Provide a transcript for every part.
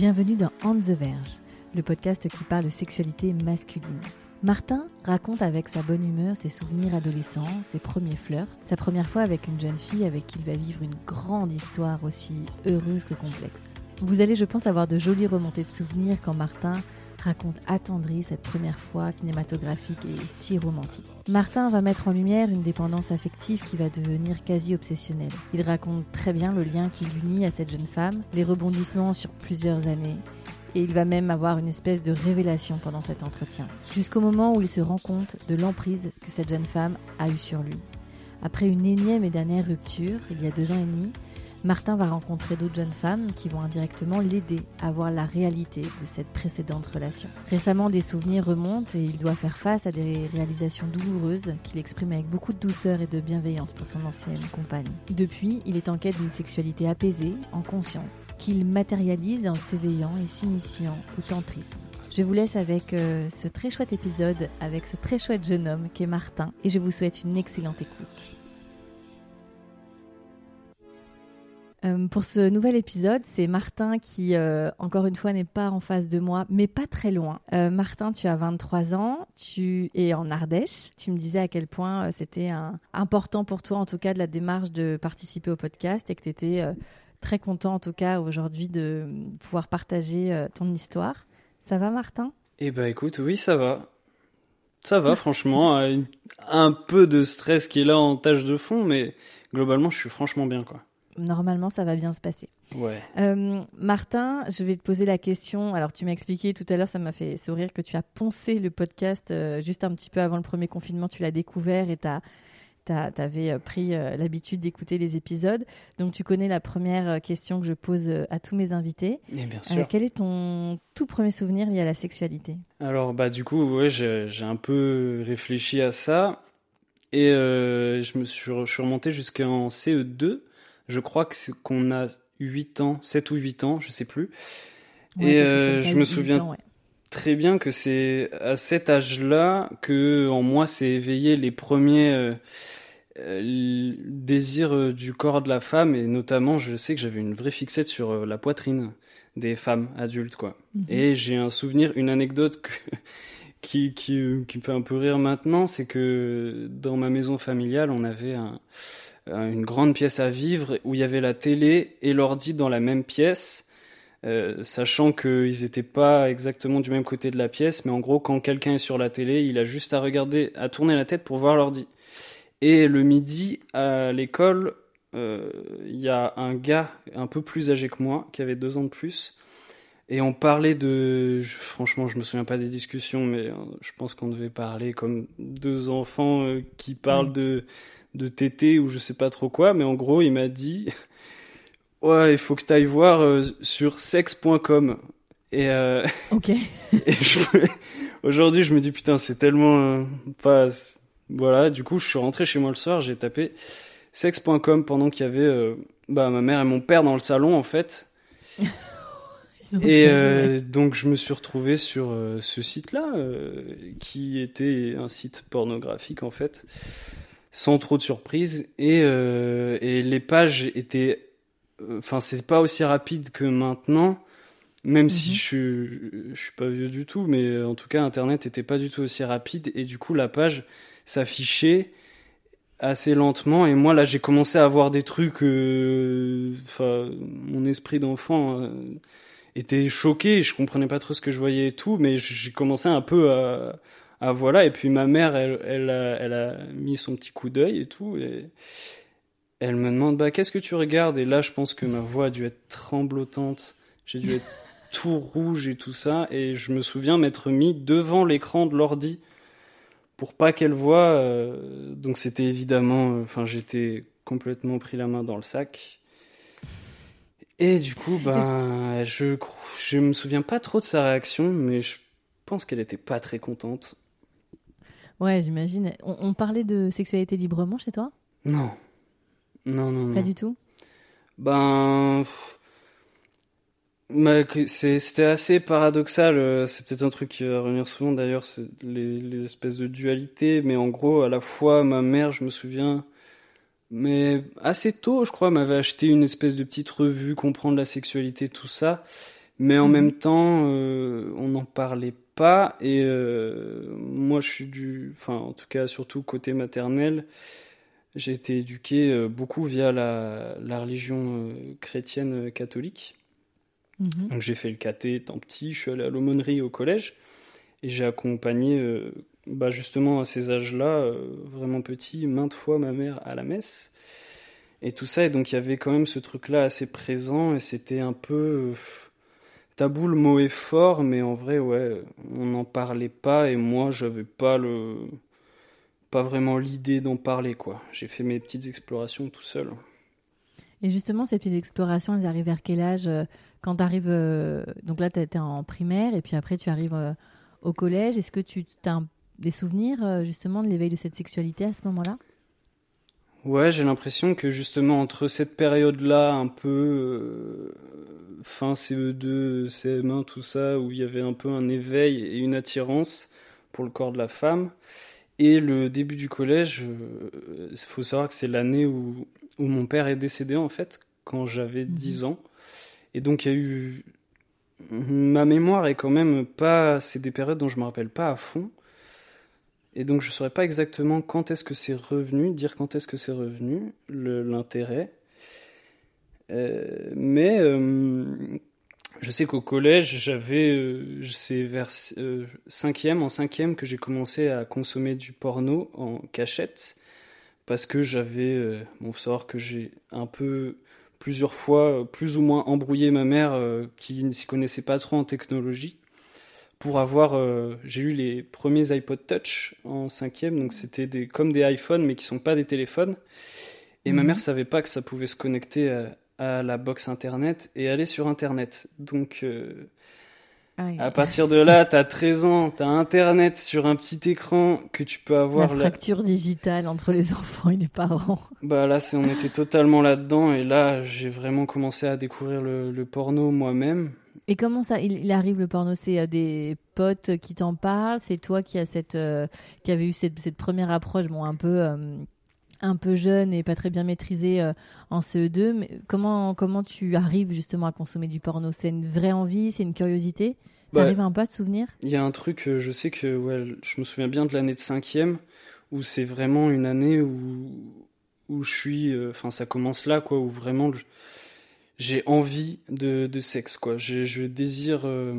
Bienvenue dans On the Verge, le podcast qui parle sexualité masculine. Martin raconte avec sa bonne humeur ses souvenirs adolescents, ses premiers flirts, sa première fois avec une jeune fille avec qui il va vivre une grande histoire aussi heureuse que complexe. Vous allez, je pense, avoir de jolies remontées de souvenirs quand Martin raconte attendri cette première fois cinématographique et si romantique. Martin va mettre en lumière une dépendance affective qui va devenir quasi obsessionnelle. Il raconte très bien le lien qui l'unit à cette jeune femme, les rebondissements sur plusieurs années, et il va même avoir une espèce de révélation pendant cet entretien, jusqu'au moment où il se rend compte de l'emprise que cette jeune femme a eue sur lui. Après une énième et dernière rupture, il y a deux ans et demi, Martin va rencontrer d'autres jeunes femmes qui vont indirectement l'aider à voir la réalité de cette précédente relation. Récemment, des souvenirs remontent et il doit faire face à des réalisations douloureuses qu'il exprime avec beaucoup de douceur et de bienveillance pour son ancienne compagne. Depuis, il est en quête d'une sexualité apaisée, en conscience, qu'il matérialise en s'éveillant et s'initiant au tantrisme. Je vous laisse avec euh, ce très chouette épisode avec ce très chouette jeune homme qu'est Martin et je vous souhaite une excellente écoute. Euh, pour ce nouvel épisode, c'est Martin qui, euh, encore une fois, n'est pas en face de moi, mais pas très loin. Euh, Martin, tu as 23 ans, tu es en Ardèche. Tu me disais à quel point c'était important pour toi, en tout cas, de la démarche de participer au podcast et que tu étais très content, en tout cas, aujourd'hui, de pouvoir partager ton histoire. Ça va, Martin? Eh ben écoute, oui, ça va. Ça va, franchement. Un peu de stress qui est là en tâche de fond, mais globalement, je suis franchement bien, quoi. Normalement, ça va bien se passer. Ouais. Euh, Martin, je vais te poser la question. Alors, tu m'as expliqué tout à l'heure, ça m'a fait sourire que tu as poncé le podcast euh, juste un petit peu avant le premier confinement. Tu l'as découvert et tu avais pris euh, l'habitude d'écouter les épisodes. Donc, tu connais la première question que je pose à tous mes invités. Et bien sûr. quel est ton tout premier souvenir lié à la sexualité? Alors, bah, du coup, ouais, j'ai un peu réfléchi à ça. Et je me suis, je suis remonté jusqu'en CE2. Je crois que c'est- qu'on a 8 ans, 7 ou 8 ans, je sais plus. Ouais, Et, euh, je me souviens ans, ouais. très bien que c'est à cet âge-là que en moi s'est éveillé les premiers euh, euh, désirs du corps de la femme et notamment je sais que j'avais une vraie fixette sur la poitrine des femmes adultes quoi. Mhm. Et j'ai un souvenir, une anecdote que- qui, qui, qui me fait un peu rire maintenant, c'est que dans ma maison familiale, on avait un- une grande pièce à vivre où il y avait la télé et l'ordi dans la même pièce. Euh, sachant qu'ils n'étaient pas exactement du même côté de la pièce, mais en gros, quand quelqu'un est sur la télé, il a juste à regarder, à tourner la tête pour voir l'ordi. Et le midi, à l'école, euh, il y a un gars un peu plus âgé que moi, qui avait deux ans de plus, et on parlait de... je- franchement, je me souviens pas des discussions, mais euh, je pense qu'on devait parler comme deux enfants euh, qui parlent Ouais. de, de tété ou je sais pas trop quoi, mais en gros, il m'a dit... Ouais, il faut que tu ailles voir euh, sur sex.com. Et, euh, Ok. et je- aujourd'hui, je me dis putain, c'est tellement euh, pas. Voilà, du coup, je suis rentré chez moi le soir, j'ai tapé sex.com pendant qu'il y avait bah, ma mère et mon père dans le salon en fait. Et euh, donc, je me suis retrouvé sur euh, ce site-là, euh, qui était un site pornographique en fait, sans trop de surprise. Et, euh, et les pages étaient. Enfin, c'est pas aussi rapide que maintenant, même si Mhm. je, suis- je suis pas vieux du tout, mais en tout cas, Internet était pas du tout aussi rapide. Et du coup, la page s'affichait assez lentement. Et moi, là, j'ai commencé à voir des trucs. euh, Enfin, mon esprit d'enfant. euh, était choqué, je comprenais pas trop ce que je voyais et tout, mais j'ai commencé un peu à, à voilà, et puis ma mère, elle, elle, a, elle a mis son petit coup d'œil et tout, et elle me demande, bah, qu'est-ce que tu regardes? Et là, je pense que ma voix a dû être tremblotante, j'ai dû être tout rouge et tout ça, et je me souviens m'être mis devant l'écran de l'ordi pour pas qu'elle voie, euh, donc c'était évidemment, euh, enfin, j'étais complètement pris la main dans le sac. Et du coup, ben, je, je me souviens pas trop de sa réaction, mais je pense qu'elle était pas très contente. Ouais, j'imagine. On, parlait de sexualité librement chez toi? Non. Non, non, non. Pas du tout? Ben. C'était assez paradoxal. Euh, c'est peut-être un truc qui va revenir souvent d'ailleurs, les, les espèces de dualité. Mais en gros, à la fois, ma mère, je me souviens, mais assez tôt, je crois, m'avait acheté une espèce de petite revue, comprendre la sexualité, tout ça. Mais en mhm. même temps, euh, on n'en parlait pas. Et euh, moi, je suis du. Enfin, en tout cas, surtout côté maternel, j'ai été éduqué euh, beaucoup via la, la religion chrétienne catholique. Mhm. Donc, j'ai fait le caté étant petit, je suis allé à l'aumônerie au collège. Et j'ai accompagné bah justement à ces âges-là, euh, vraiment petit, maintes fois ma mère à la messe. Et tout ça, et donc il y avait quand même ce truc-là assez présent, et c'était un peu... Euh, tabou, le mot est fort, mais en vrai, ouais, on n'en parlait pas, et moi, j'avais pas le... pas vraiment l'idée d'en parler, quoi. J'ai fait mes petites explorations tout seul. Et justement, ces petites explorations, elles arrivent vers quel âge euh, Quand tu arrives... Donc là, tu étais en primaire, et puis après, tu arrives au collège. Est-ce que tu as des souvenirs euh, justement de l'éveil de cette sexualité à ce moment-là? Ouais, j'ai l'impression que justement entre cette période-là, un peu euh, fin CE2, CM1, tout ça, où il y avait un peu un éveil et une attirance pour le corps de la femme, et le début du collège, il euh, faut savoir que c'est l'année où, où mon père est décédé en fait, quand j'avais 10 mhm. ans. Et donc il y a eu... Ma mémoire est quand même pas... C'est des périodes dont je me rappelle pas à fond. Et donc je ne saurais pas exactement quand est-ce que c'est revenu, dire quand est-ce que c'est revenu, l'intérêt. Euh, mais euh, je sais qu'au collège, j'avais, euh, c'est vers cinquième, en cinquième que j'ai commencé à consommer du porno en cachette, parce que j'avais, bon, faut savoir que j'ai un peu plusieurs fois, plus ou moins embrouillé ma mère, qui ne s'y connaissait pas trop en technologie pour avoir. Euh, j'ai eu les premiers iPod Touch en cinquième, donc c'était des, comme des iPhones, mais qui sont pas des téléphones. Et ma mhm. mère savait pas que ça pouvait se connecter à, la box internet et aller sur internet. Donc. Euh, à partir de là, tu as 13 ans, tu as Internet sur un petit écran que tu peux avoir. La fracture digitale entre les enfants et les parents. Bah là, on était totalement là-dedans et là, j'ai vraiment commencé à découvrir le porno moi-même. Et comment ça, il, arrive le porno? C'est euh, des potes qui t'en parlent? C'est toi qui, a cette, euh, qui avait eu cette, cette, première approche, bon, un peu, euh, un peu jeune et pas très bien maîtrisée en CE2. Mais comment, comment tu arrives justement à consommer du porno? C'est une vraie envie? C'est une curiosité? Tu bah, arrives un peu à te souvenir? Il y a un truc, je sais que ouais, je me souviens bien de l'année de cinquième, où c'est vraiment une année où, où je suis. Enfin, ça commence là, quoi, où vraiment j'ai envie de, de, sexe, quoi. Je, je désire. Euh,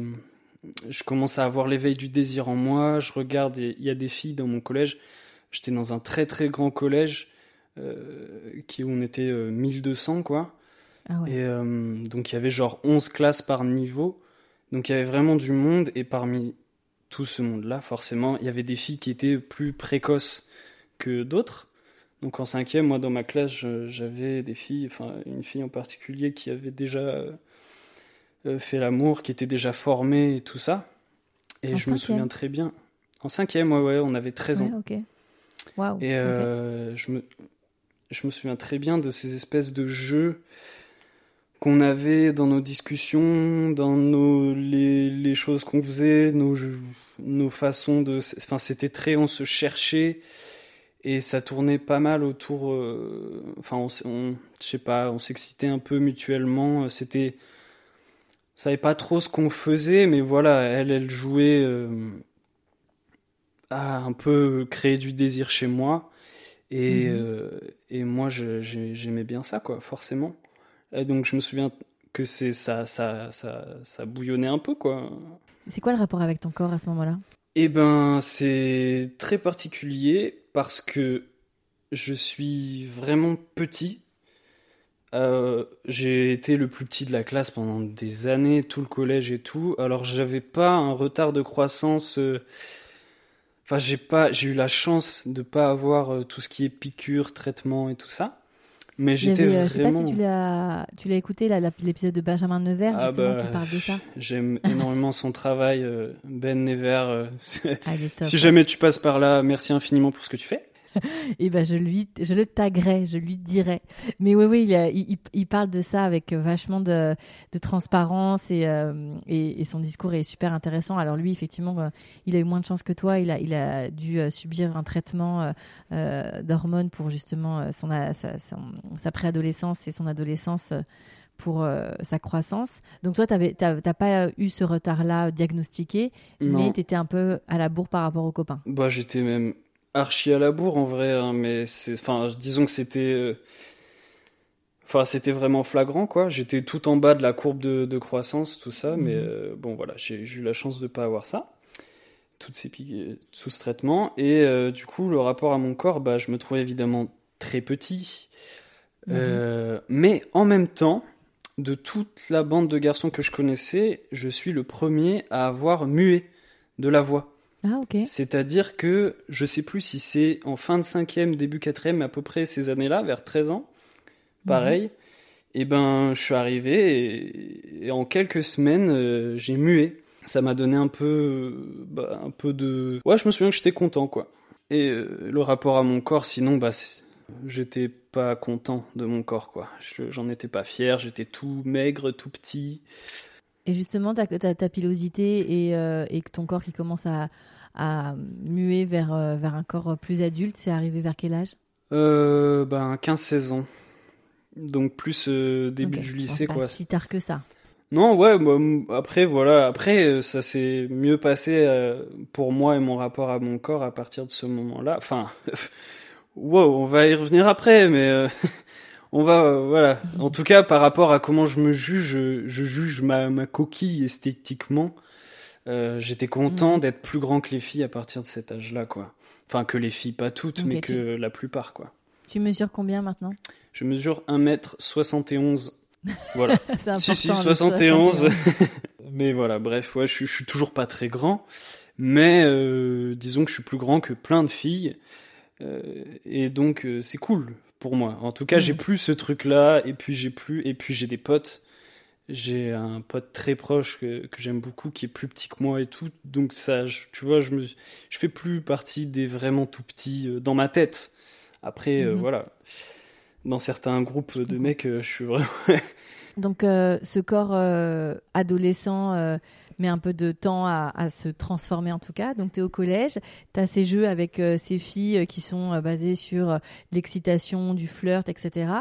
je commence à avoir l'éveil du désir en moi. Je regarde, il y a des filles dans mon collège. J'étais dans un très très grand collège euh, qui où on était 1200, euh, quoi. Ah ouais. Et donc il y avait genre 11 classes par niveau. Donc il y avait vraiment du monde. Et parmi tout ce monde-là, forcément, il y avait des filles qui étaient plus précoces que d'autres. Donc en cinquième, moi dans ma classe, j'avais des filles, enfin une fille en particulier qui avait déjà euh, fait l'amour, qui était déjà formée et tout ça. Et je me souviens très bien. En cinquième, ouais, ouais, on avait 13 ans. ok. Et euh, je, me, je me souviens très bien de ces espèces de jeux qu'on avait dans nos discussions, dans nos, les, choses qu'on faisait, nos, nos façons de... Enfin, c'était très... On se cherchait et ça tournait pas mal autour euh, enfin on, je sais pas on s'excitait un peu mutuellement c'était on savait pas trop ce qu'on faisait mais voilà elle elle jouait euh, à un peu créer du désir chez moi et mhm. euh, et moi j'aimais bien ça quoi forcément et donc je me souviens que c'est ça ça ça ça bouillonnait un peu quoi c'est quoi le rapport avec ton corps à ce moment-là? Eh ben, c'est très particulier parce que je suis vraiment petit. Euh, j'ai été le plus petit de la classe pendant des années, tout le collège et tout. Alors j'avais pas un retard de croissance. Euh, enfin, j'ai pas, j'ai eu la chance de pas avoir euh, tout ce qui est piqûre, traitement et tout ça. Mais j'étais vraiment. euh, Je sais pas si tu l'as, tu l'as écouté l'épisode de Benjamin Nevers Ah justement bah, qui parle de ça. J'aime énormément son travail, euh, Ben Never. euh, Ah, si jamais tu passes par là, merci infiniment pour ce que tu fais. Et ben je lui, je le taguerai, je lui dirai. Mais oui, oui, il, il, parle de ça avec vachement de, de transparence et, euh, et, et son discours est super intéressant. Alors lui, effectivement, euh, il a eu moins de chance que toi. Il a, il a dû euh, subir un traitement euh, d'hormones pour justement son, sa, son- sa préadolescence et son adolescence. pour euh, sa croissance. Donc toi, tu n'as pas eu ce retard-là diagnostiqué, mais tu étais un peu à la bourre par rapport aux copains. Bah, j'étais même archi à la bourre en vrai, hein, mais c'est, enfin, disons que c'était, euh, enfin, c'était vraiment flagrant quoi. J'étais tout en bas de la courbe de, de croissance, tout ça, mais Mhm. euh, bon voilà, j'ai, eu la chance de pas avoir ça, toutes ces sous ce traitement, et euh, du coup, le rapport à mon corps, bah, je me trouvais évidemment très petit, Mhm. Mais en même temps. De toute la bande de garçons que je connaissais, je suis le premier à avoir mué de la voix. Ah. C'est-à-dire que je sais plus si c'est en fin de cinquième, début quatrième, mais à peu près ces années-là, vers 13 ans, pareil. Et ben, je suis arrivé et, et en quelques semaines, euh, j'ai mué. Ça m'a donné un peu, bah, un peu de. Ouais, je me souviens que j'étais content, quoi. Et euh, le rapport à mon corps, sinon, bah, j'étais pas content de mon corps, quoi. Je- J'en étais pas fier. J'étais tout maigre, tout petit. Et justement, ta, ta, ta pilosité et, euh, et ton corps qui commence à, à muer vers, euh, vers un corps plus adulte, c'est arrivé vers quel âge? Euh, ben, 15-16 ans. Donc plus euh, début du lycée, c'est pas quoi. si tard que ça. Non, ouais, bah, après, voilà, après, ça s'est mieux passé pour moi et mon rapport à mon corps à partir de ce moment-là. Enfin, wow, on va y revenir après, mais on va, euh, voilà. En tout cas, par rapport à comment je me juge, je, je juge ma, ma coquille esthétiquement. Euh, J'étais content Mhm. d'être plus grand que les filles à partir de cet âge-là, quoi. Enfin, que les filles, pas toutes, mais tu- que la plupart, quoi. Tu mesures combien maintenant? Je mesure 1m71. Voilà. Si, si, le 71. mais voilà, bref, ouais, je, suis- je suis toujours pas très grand. Mais euh, disons que je suis plus grand que plein de filles. Euh, et donc, euh, c'est cool pour moi. En tout cas, j'ai plus ce truc-là. Et puis, j'ai plus. Et puis, j'ai des potes. J'ai un pote très proche que, que j'aime beaucoup, qui est plus petit que moi et tout. Donc, ça, je- tu vois, je, me, je fais plus partie des vraiment tout petits euh, dans ma tête. Après, euh, Mhm. voilà. Dans certains groupes de comprends. mecs, euh, je suis vraiment. Donc, ce corps adolescent met un peu de temps à, à se transformer en tout cas. Donc, tu es au collège, tu as ces jeux avec euh, ces filles euh, qui sont euh, basés sur l'excitation, du flirt, etc.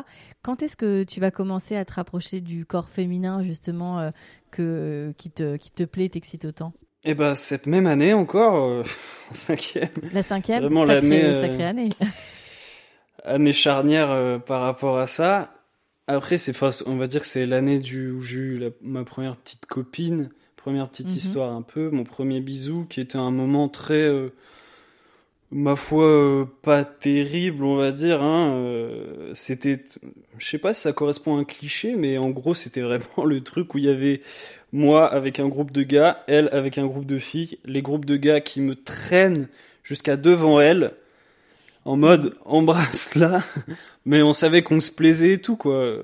Quand est-ce que tu vas commencer à te rapprocher du corps féminin, justement, que, qui, te, qui te plaît, t'excite autant? Et bah cette même année encore, euh, en cinquième, La cinquième, Vraiment l'année, euh, sacrée année. année charnière euh, par rapport à ça. Après, c'est on va dire que c'est l'année du où j'ai eu la- ma première petite copine, première petite Mhm. histoire un peu, mon premier bisou, qui était un moment très, euh, ma foi, euh, pas terrible, on va dire. Hein, euh, c'était, je sais pas si ça correspond à un cliché, mais en gros, c'était vraiment le truc où il y avait moi avec un groupe de gars, elle avec un groupe de filles, les groupes de gars qui me traînent jusqu'à devant elle, en mode embrasse là, mais on savait qu'on se plaisait et tout quoi.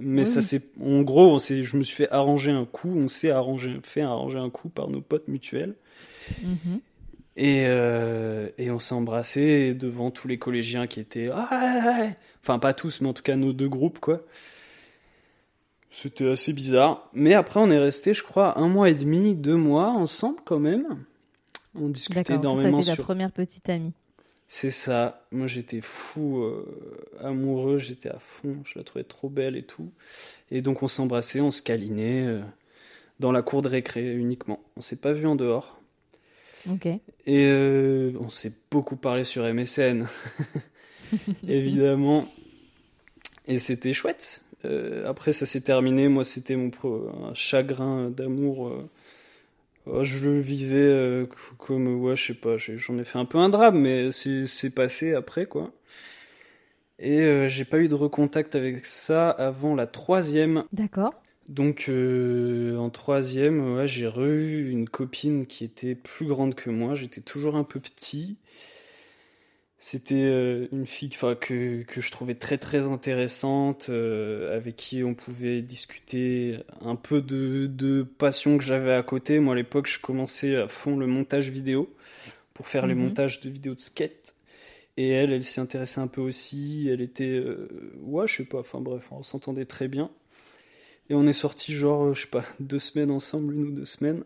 Mais Oui. ça c'est, en gros, on je me suis fait arranger un coup, on s'est arrangé, fait arranger un coup par nos potes mutuels. Mhm. Et, euh, et on s'est embrassé devant tous les collégiens qui étaient. Ah. Enfin, pas tous, mais en tout cas nos deux groupes, quoi. C'était assez bizarre. Mais après, on est resté, je crois, un mois et demi, deux mois ensemble quand même. On discutait ça, ça énormément ta sur. première petite amie. C'est ça. Moi, j'étais fou, euh, amoureux, j'étais à fond. Je la trouvais trop belle et tout. Et donc, on s'embrassait, on se câlinait euh, dans la cour de récré uniquement. On s'est pas vu en dehors. Ok. Et euh, on s'est beaucoup parlé sur MSN, évidemment. Et c'était chouette. Après, ça s'est terminé. Moi, c'était mon pro- un chagrin d'amour. Oh, je le vivais euh, comme, ouais, je sais pas, j'en ai fait un peu un drame, mais c'est passé après, quoi. Et euh, j'ai pas eu de recontact avec ça avant la troisième. D'accord. Donc euh, en troisième, ouais, j'ai re-eu une copine qui était plus grande que moi. J'étais toujours un peu petit. C'était euh, une fille que, que je trouvais très très intéressante, euh, avec qui on pouvait discuter un peu de, de passion que j'avais à côté. Moi à l'époque je commençais à fond le montage vidéo pour faire les Mhm. montages de vidéos de skate. Et elle, elle s'y intéressait un peu aussi. Elle était, euh, ouais, je sais pas. Enfin bref, on s'entendait très bien. Et on est sortis genre, je sais pas, deux semaines ensemble, une ou deux semaines.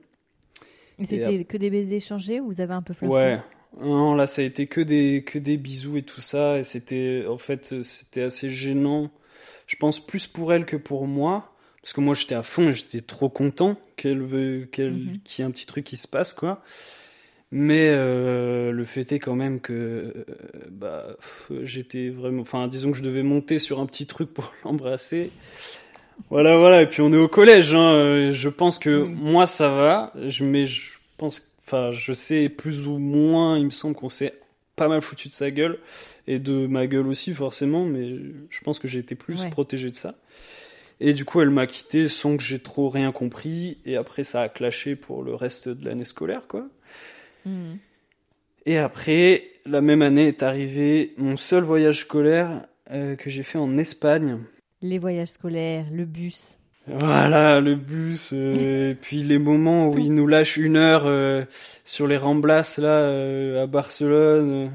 Et C'était que des baisers échangés ou vous avez un peu flirté? Ouais. Non, là, ça a été que des, que des bisous et tout ça. Et c'était, en fait, c'était assez gênant. Je pense plus pour elle que pour moi. Parce que moi, j'étais à fond et j'étais trop content qu'elle veut, qu'elle, Mhm. qu'il y ait un petit truc qui se passe, quoi. Mais euh, le fait est quand même que euh, bah, j'étais vraiment. Enfin, disons que je devais monter sur un petit truc pour l'embrasser. Voilà, voilà. Et puis on est au collège. Hein. Euh, Je pense que moi ça va. Mais je pense. Enfin, je sais plus ou moins. Il me semble qu'on s'est pas mal foutu de sa gueule et de ma gueule aussi forcément. Mais je pense que j'ai été plus Ouais. protégé de ça. Et du coup, elle m'a quitté sans que j'ai trop rien compris. Et après, ça a clashé pour le reste de l'année scolaire, quoi. Mhm. Et après, la même année est arrivé mon seul voyage scolaire euh, que j'ai fait en Espagne. Les voyages scolaires, le bus. Voilà, le bus, euh, et puis les moments où ils nous lâchent une heure euh, sur les Ramblas, là, euh, à Barcelone.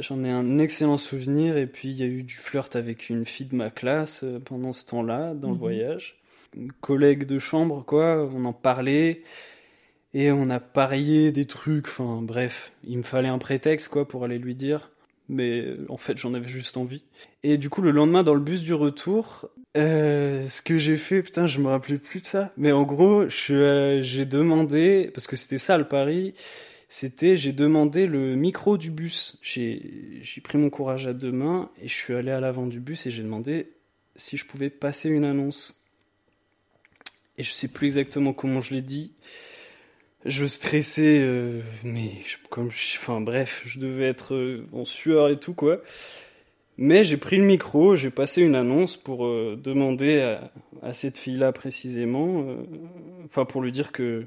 J'en ai un excellent souvenir. Et puis, il y a eu du flirt avec une fille de ma classe pendant ce temps-là, dans le Mhm. voyage. Une collègue de chambre, quoi. On en parlait. Et on a parié des trucs. Enfin, bref, il me fallait un prétexte, quoi, pour aller lui dire. Mais en fait, j'en avais juste envie. Et du coup, le lendemain, dans le bus du retour, euh, ce que j'ai fait, putain, je me rappelais plus de ça. Mais en gros, euh, j'ai demandé, parce que c'était ça le pari, c'était j'ai demandé le micro du bus. J'ai pris mon courage à deux mains et je suis allé à l'avant du bus et j'ai demandé si je pouvais passer une annonce. Et je sais plus exactement comment je l'ai dit. Je stressais, euh, mais comme je, enfin bref, je devais être en sueur et tout quoi. Mais j'ai pris le micro, j'ai passé une annonce pour euh, demander à, cette fille-là précisément, euh, enfin pour lui dire que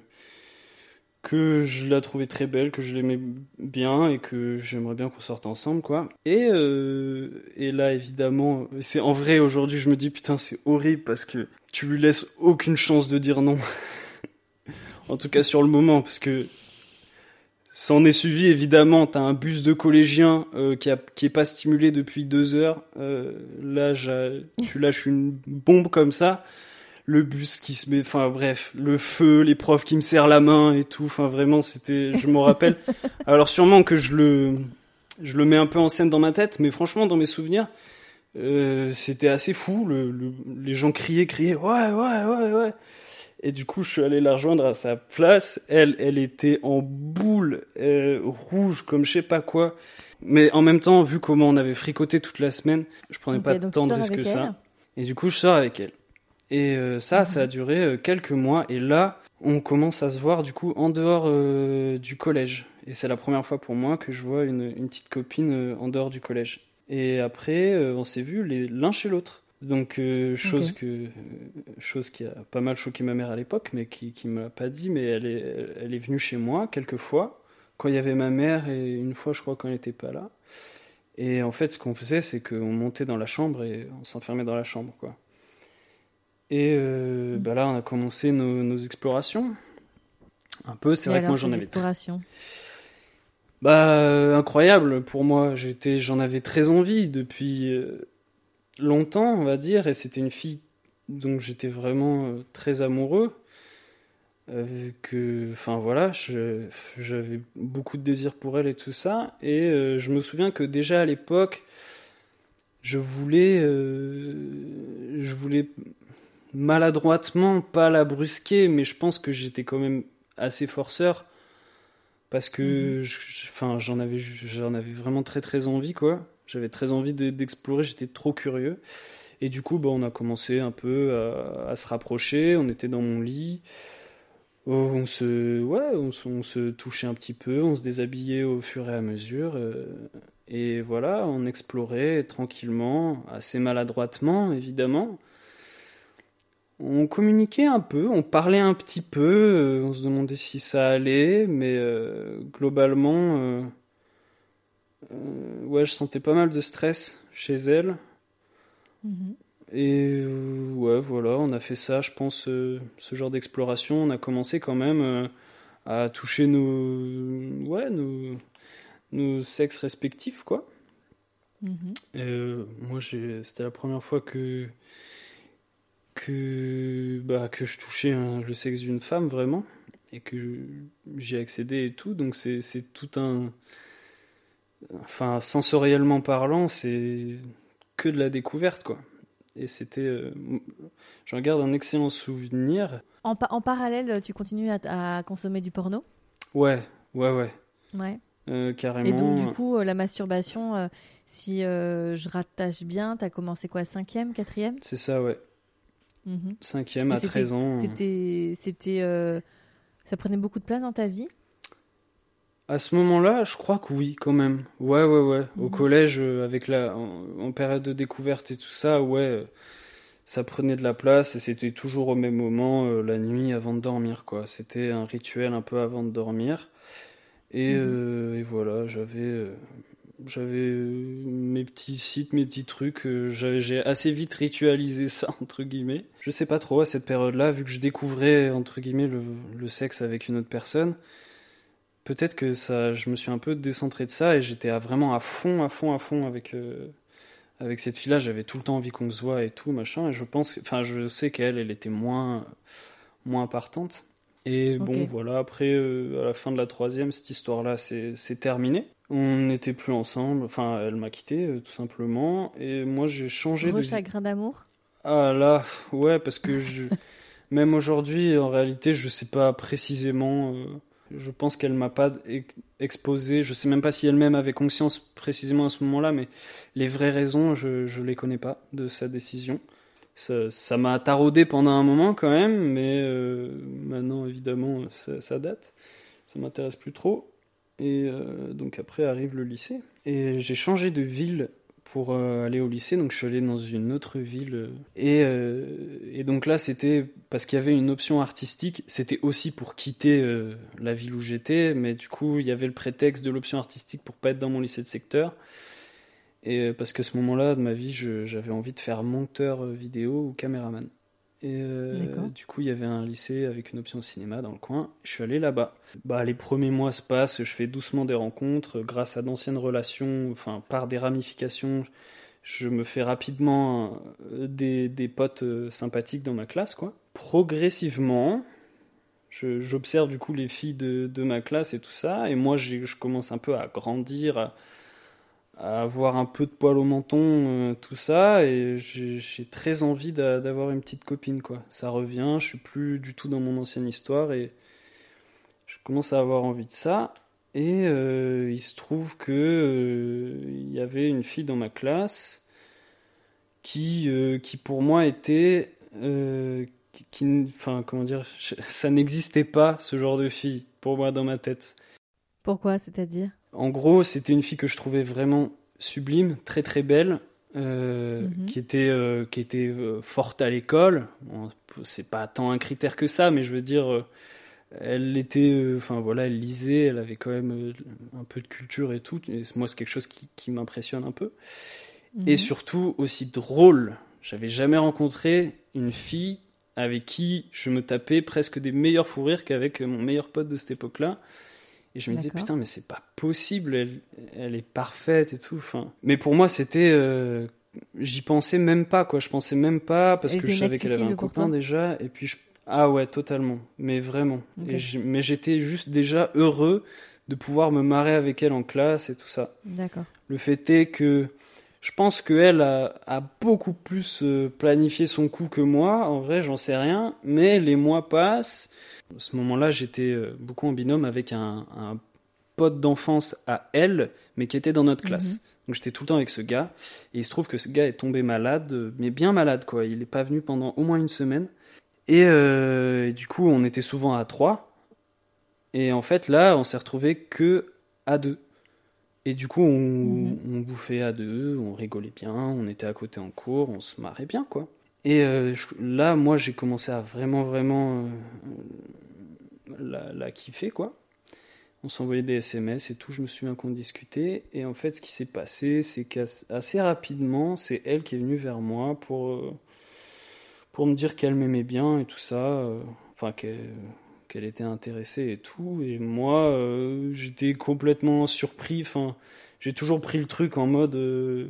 que je la trouvais très belle, que je l'aimais bien et que j'aimerais bien qu'on sorte ensemble, quoi. Et, euh, et là, évidemment, c'est en vrai, aujourd'hui, je me dis, putain, c'est horrible parce que tu lui laisses aucune chance de dire non. en tout cas, sur le moment, parce que s'en est suivi, évidemment, t'as un bus de collégiens euh, qui, a, qui est pas stimulé depuis deux heures. Euh, là, tu lâches une bombe comme ça le bus qui se met, enfin bref, le feu, les profs qui me serrent la main et tout, enfin vraiment c'était, je me rappelle. Alors sûrement que je le, je le mets un peu en scène dans ma tête, mais franchement dans mes souvenirs, euh, c'était assez fou. Le, le- les gens criaient, criaient, ouais, ouais, ouais, ouais. Et du coup, je suis allé la rejoindre à sa place. Elle, elle était en boule, euh, rouge comme je sais pas quoi. Mais en même temps, vu comment on avait fricoté toute la semaine, je prenais pas tant de risques que ça. Et du coup, je sors avec elle. Et euh, ça, ça a duré euh, quelques mois. Et là, on commence à se voir du coup en dehors euh, du collège. Et c'est la première fois pour moi que je vois une, une petite copine en dehors du collège. Et après, on s'est vus les- l'un chez l'autre. Donc euh, chose Ok. que euh, chose qui a pas mal choqué ma mère à l'époque, mais qui qui me l'a pas dit. Mais elle est elle, elle est venue chez moi quelques fois quand il y avait ma mère et une fois je crois quand elle n'était pas là. Et en fait, ce qu'on faisait, c'est qu'on montait dans la chambre et on s'enfermait dans la chambre, quoi. Et euh, bah là, on a commencé nos, nos explorations. Un peu, c'est vrai que moi j'en avais. explorations Bah, euh, incroyable pour moi. J'étais, j'en avais très envie depuis euh, longtemps, on va dire, et c'était une fille dont j'étais vraiment euh, très amoureux. Euh, que, enfin voilà, j'avais beaucoup de désir pour elle et tout ça. Et euh, je me souviens que déjà à l'époque, je voulais, euh, je voulais maladroitement pas la brusquer, mais je pense que j'étais quand même assez forceur parce que, je- enfin, j'en avais, j'en avais vraiment très très envie quoi. J'avais très envie de- d'explorer, j'étais trop curieux. Et du coup, bah, on a commencé un peu à, à se rapprocher. On était dans mon lit. Oh, On se, ouais, on touchait un petit peu, on se déshabillait au fur et à mesure. euh, et voilà, on explorait tranquillement, assez maladroitement, évidemment. On communiquait un peu, on parlait un petit peu, euh, on se demandait si ça allait, mais euh, globalement, euh, ouais, je sentais pas mal de stress chez elle. Mhm. Et euh, ouais, voilà, on a fait ça, je pense, euh, ce genre d'exploration. On a commencé quand même à toucher nos, ouais, nos, nos sexes respectifs, quoi. Euh, moi, c'était la première fois que que bah, que je touchais hein, le sexe d'une femme vraiment et que j'y accédé et tout. Donc c'est tout un, enfin sensoriellement parlant, c'est que de la découverte, quoi. Et c'était, euh, j'en garde un excellent souvenir. En, pa- en parallèle, tu continues à, à consommer du porno? Ouais, ouais, ouais, Ouais. euh, carrément. Et donc, du coup, euh, la masturbation, euh, si euh, je rattache bien, t'as commencé quoi Cinquième, quatrième? C'est ça, ouais. Mhm. Cinquième Et à c'était- 13 ans. C'était, c'était, euh, ça prenait beaucoup de place dans ta vie? À ce moment-là, je crois que oui, quand même. Ouais, ouais, ouais. Au Mhm. collège, euh, avec la, en, en période de découverte et tout ça, ouais, euh, ça prenait de la place et c'était toujours au même moment, euh, la nuit avant de dormir, quoi. C'était un rituel un peu avant de dormir. Et, Mhm. euh, et voilà, j'avais, euh, j'avais mes petits sites, mes petits trucs. j'avais- j'ai assez vite ritualisé ça, entre guillemets. Je sais pas trop à cette période-là, vu que je découvrais, entre guillemets, le, le sexe avec une autre personne peut-être que ça, je me suis un peu décentré de ça et j'étais vraiment à fond, à fond, à fond avec, euh, avec cette fille-là. J'avais tout le temps envie qu'on se voit et tout, machin. Et je pense, enfin, je sais qu'elle, elle était moins, moins partante. Et bon, voilà, après, euh, à la fin de la troisième, cette histoire-là, c'est terminé. On n'était plus ensemble, enfin, elle m'a quitté, euh, tout simplement. Et moi, j'ai changé de Gros vie. chagrin d'amour. Ah là, ouais, parce que je... même aujourd'hui, en réalité, je sais pas précisément. Je pense qu'elle m'a pas ex- exposé. Je sais même pas si elle-même avait conscience précisément à ce moment-là, mais les vraies raisons, je, je les connais pas de sa décision. Ça m'a taraudé pendant un moment quand même, mais euh, maintenant, évidemment, ça, ça date. Ça m'intéresse plus trop. Et euh, donc après arrive le lycée. Et j'ai changé de ville pour euh, aller au lycée, donc je suis allé dans une autre ville. euh, Et, euh, et donc là, c'était parce qu'il y avait une option artistique, c'était aussi pour quitter la ville où j'étais, mais du coup, il y avait le prétexte de l'option artistique pour pas être dans mon lycée de secteur. Et parce qu'à ce moment-là de ma vie, j'avais envie de faire monteur vidéo ou caméraman. Et euh, du coup, il y avait un lycée avec une option cinéma dans le coin. Je suis allé là-bas. Bah, les premiers mois se passent, je fais doucement des rencontres grâce à d'anciennes relations, enfin par des ramifications. Je me fais rapidement euh, des, des potes euh, sympathiques dans ma classe, quoi. Progressivement, j'observe du coup les filles de, de ma classe et tout ça, et moi je commence un peu à grandir, à, avoir un peu de poil au menton, euh, tout ça, et j'ai très envie d'a- d'avoir une petite copine, quoi. Ça revient, je suis plus du tout dans mon ancienne histoire, et je commence à avoir envie de ça. Et euh, il se trouve que euh, il y avait une fille dans ma classe qui, qui pour moi était, qui, enfin comment dire, ça n'existait pas ce genre de fille pour moi dans ma tête. Pourquoi C'est-à-dire? En gros, c'était une fille que je trouvais vraiment sublime, très très belle, euh, Mhm. qui était, euh, qui était euh, forte à l'école. Bon, c'est pas tant un critère que ça, mais je veux dire, elle était, enfin voilà, elle lisait, elle avait quand même un peu de culture et tout. Et moi, c'est quelque chose qui, qui m'impressionne un peu. Et Mhm. surtout aussi drôle. J'avais jamais rencontré une fille avec qui je me tapais presque des meilleurs fous rires qu'avec mon meilleur pote de cette époque-là. Et je me disais, putain, mais c'est pas possible, elle, elle est parfaite et tout. Enfin, mais pour moi, c'était. euh, J'y pensais même pas, quoi. Je pensais même pas parce Elle que je savais qu'elle avait un copain déjà. Et puis, je... ah ouais, totalement. Mais vraiment. Et mais j'étais juste déjà heureux de pouvoir me marrer avec elle en classe et tout ça. D'accord. Le fait est que je pense qu'elle a, a beaucoup plus euh, planifié son coup que moi. En vrai, j'en sais rien. Mais les mois passent. À ce moment-là, j'étais euh, beaucoup en binôme avec un, un pote d'enfance à elle, mais qui était dans notre classe. Donc j'étais tout le temps avec ce gars. Et il se trouve que ce gars est tombé malade, euh, mais bien malade, quoi. Il n'est pas venu pendant au moins une semaine. Et, euh, et du coup, on était souvent à trois. Et en fait, là, on s'est retrouvé que à deux. Et du coup, on, Mhm. on bouffait à deux, on rigolait bien, on était à côté en cours, on se marrait bien, quoi. Et euh, je- là, moi, j'ai commencé à vraiment, vraiment euh, la, la kiffer, quoi. On s'envoyait des SMS et tout, je me souviens qu'on discutait. Et en fait, ce qui s'est passé, c'est qu'assez rapidement, c'est elle qui est venue vers moi pour, euh, pour me dire qu'elle m'aimait bien et tout ça. Enfin, qu'elle qu'elle était intéressée et tout. Et moi, euh, j'étais complètement surpris. Enfin, j'ai toujours pris le truc en mode. euh,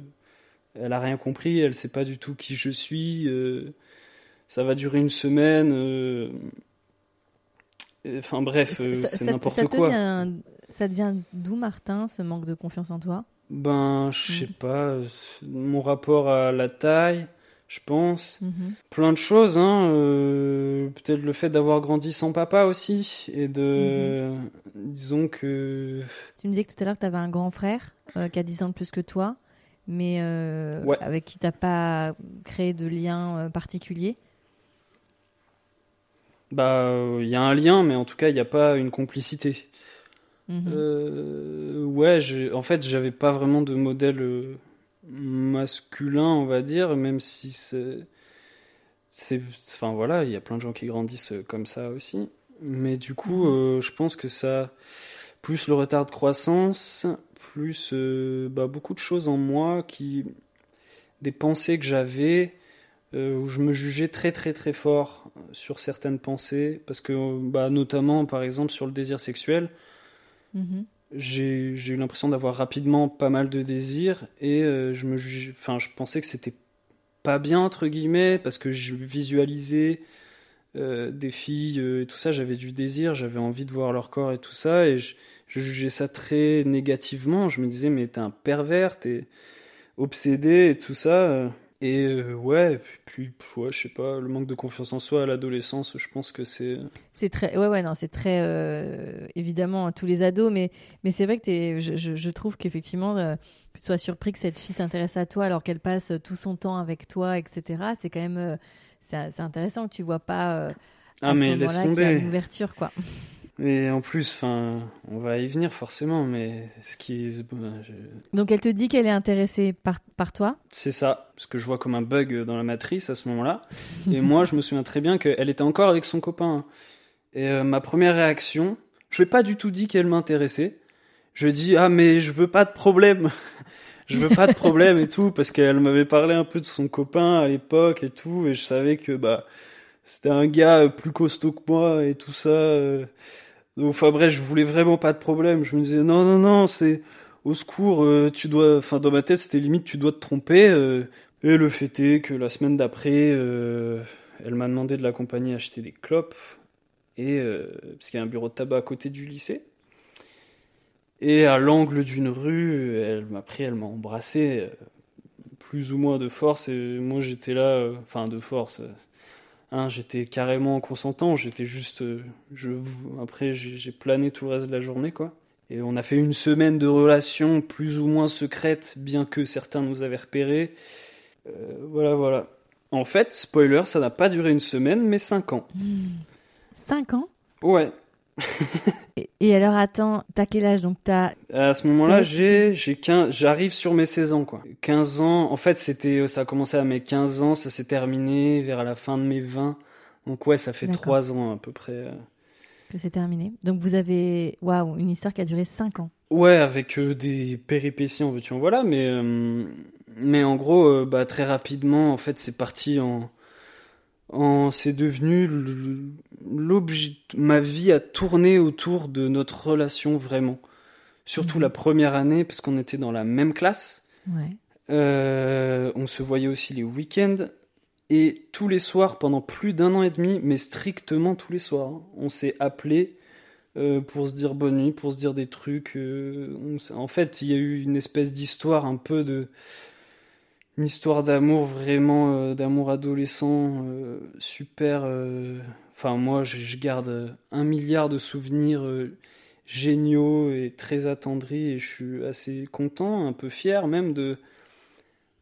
elle a rien compris, elle sait pas du tout qui je suis. euh, ça va durer une semaine. Enfin bref, Ça- c'est n'importe quoi. vient- ça te vient d'où, Martin, ce manque de confiance en toi? Ben, je sais Mm. pas, euh, mon rapport à la taille, je pense. Mhm. Plein de choses, hein. euh, Peut-être le fait d'avoir grandi sans papa aussi. Et de. Mm-hmm. Disons que. Tu me disais que tout à l'heure que tu avais un grand frère euh, qui a 10 ans de plus que toi, mais euh, Ouais. avec qui tu n'as pas créé de lien particulier. Bah, il y a un lien, mais en tout cas, il n'y a pas une complicité. Mhm. Ouais, en fait, j'avais pas vraiment de modèle masculin, on va dire, même si c'est. c'est- Enfin voilà, il y a plein de gens qui grandissent comme ça aussi. Mais du coup, euh, je pense que ça. Plus le retard de croissance, plus euh, bah, beaucoup de choses en moi qui. Des pensées que j'avais, euh, où je me jugeais très très très fort sur certaines pensées, parce que, bah, notamment par exemple sur le désir sexuel Mhm. J'ai eu l'impression d'avoir rapidement pas mal de désirs et euh, je me enfin je pensais que c'était pas bien entre guillemets parce que je visualisais euh, des filles euh, et tout ça j'avais du désir j'avais envie de voir leur corps et tout ça et je, je jugeais ça très négativement je me disais mais t'es un pervers t'es obsédé et tout ça. Et euh, ouais puis, puis ouais je sais pas le manque de confiance en soi à l'adolescence je pense que c'est C'est très, ouais, ouais, non, c'est très euh, évidemment tous les ados, mais, mais c'est vrai que je, je, je trouve qu'effectivement, euh, que tu sois surpris que cette fille s'intéresse à toi alors qu'elle passe tout son temps avec toi, etc. C'est quand même, c'est intéressant que tu vois pas euh, à ah ce mais laisse tomber une ouverture, quoi. Mais en plus, enfin, on va y venir forcément, mais ce qui, je- Donc elle te dit qu'elle est intéressée par, par toi? c'est ça, ce que je vois comme un bug dans la matrice à ce moment-là. Et moi, je me souviens très bien qu'elle était encore avec son copain. Et euh, ma première réaction, je n'ai pas du tout dit qu'elle m'intéressait. Je dis ah mais je veux pas de problème, je veux pas de problème et tout parce qu'elle m'avait parlé un peu de son copain à l'époque et tout et je savais que bah c'était un gars plus costaud que moi et tout ça. Donc, Enfin bref, je voulais vraiment pas de problème. Je me disais non non non, c'est au secours, euh, tu dois. Enfin dans ma tête c'était limite tu dois te tromper. euh. Et le fait est que la semaine d'après, euh, elle m'a demandé de l'accompagner à acheter des clopes et parce qu'il y a un bureau de tabac à côté du lycée. Et à l'angle d'une rue, elle m'a pris, elle m'a embrassé, plus ou moins de force. Et moi j'étais là, enfin de force. Hein, j'étais carrément consentant, j'étais juste. euh, je, après, j'ai plané tout le reste de la journée, quoi. Et on a fait une semaine de relations plus ou moins secrètes, bien que certains nous avaient repérés. Euh, voilà, voilà. En fait, spoiler, ça n'a pas duré une semaine, mais cinq ans. Cinq ans? Ouais. Et, et alors attends, t'as quel âge Donc t'as À ce moment-là, j'ai, j'ai 15, j'arrive sur mes 16 ans, quoi. 15 ans, en fait, c'était, ça a commencé à mes 15 ans, ça s'est terminé vers la fin de mes 20. Donc ouais, ça fait D'accord. 3 ans à peu près. euh. que c'est terminé. Donc vous avez, waouh, une histoire qui a duré cinq ans. Ouais, avec euh, des péripéties en veux-tu en voilà, mais, euh, mais en gros, euh, bah, très rapidement, en fait, c'est parti en. C'est devenu. l'objet. Ma vie a tourné autour de notre relation vraiment. Surtout Mhm. la première année, parce qu'on était dans la même classe. Ouais. Euh, on se voyait aussi les week-ends. Et tous les soirs, pendant plus d'un an et demi, mais strictement tous les soirs, hein, on s'est appelé euh, pour se dire bonne nuit, pour se dire des trucs. euh, on en fait, il y a eu une espèce d'histoire un peu de. Une histoire d'amour vraiment, euh, d'amour adolescent, euh, super. euh, Enfin, moi, je, je garde un milliard de souvenirs géniaux et très attendris, et je suis assez content, un peu fier même de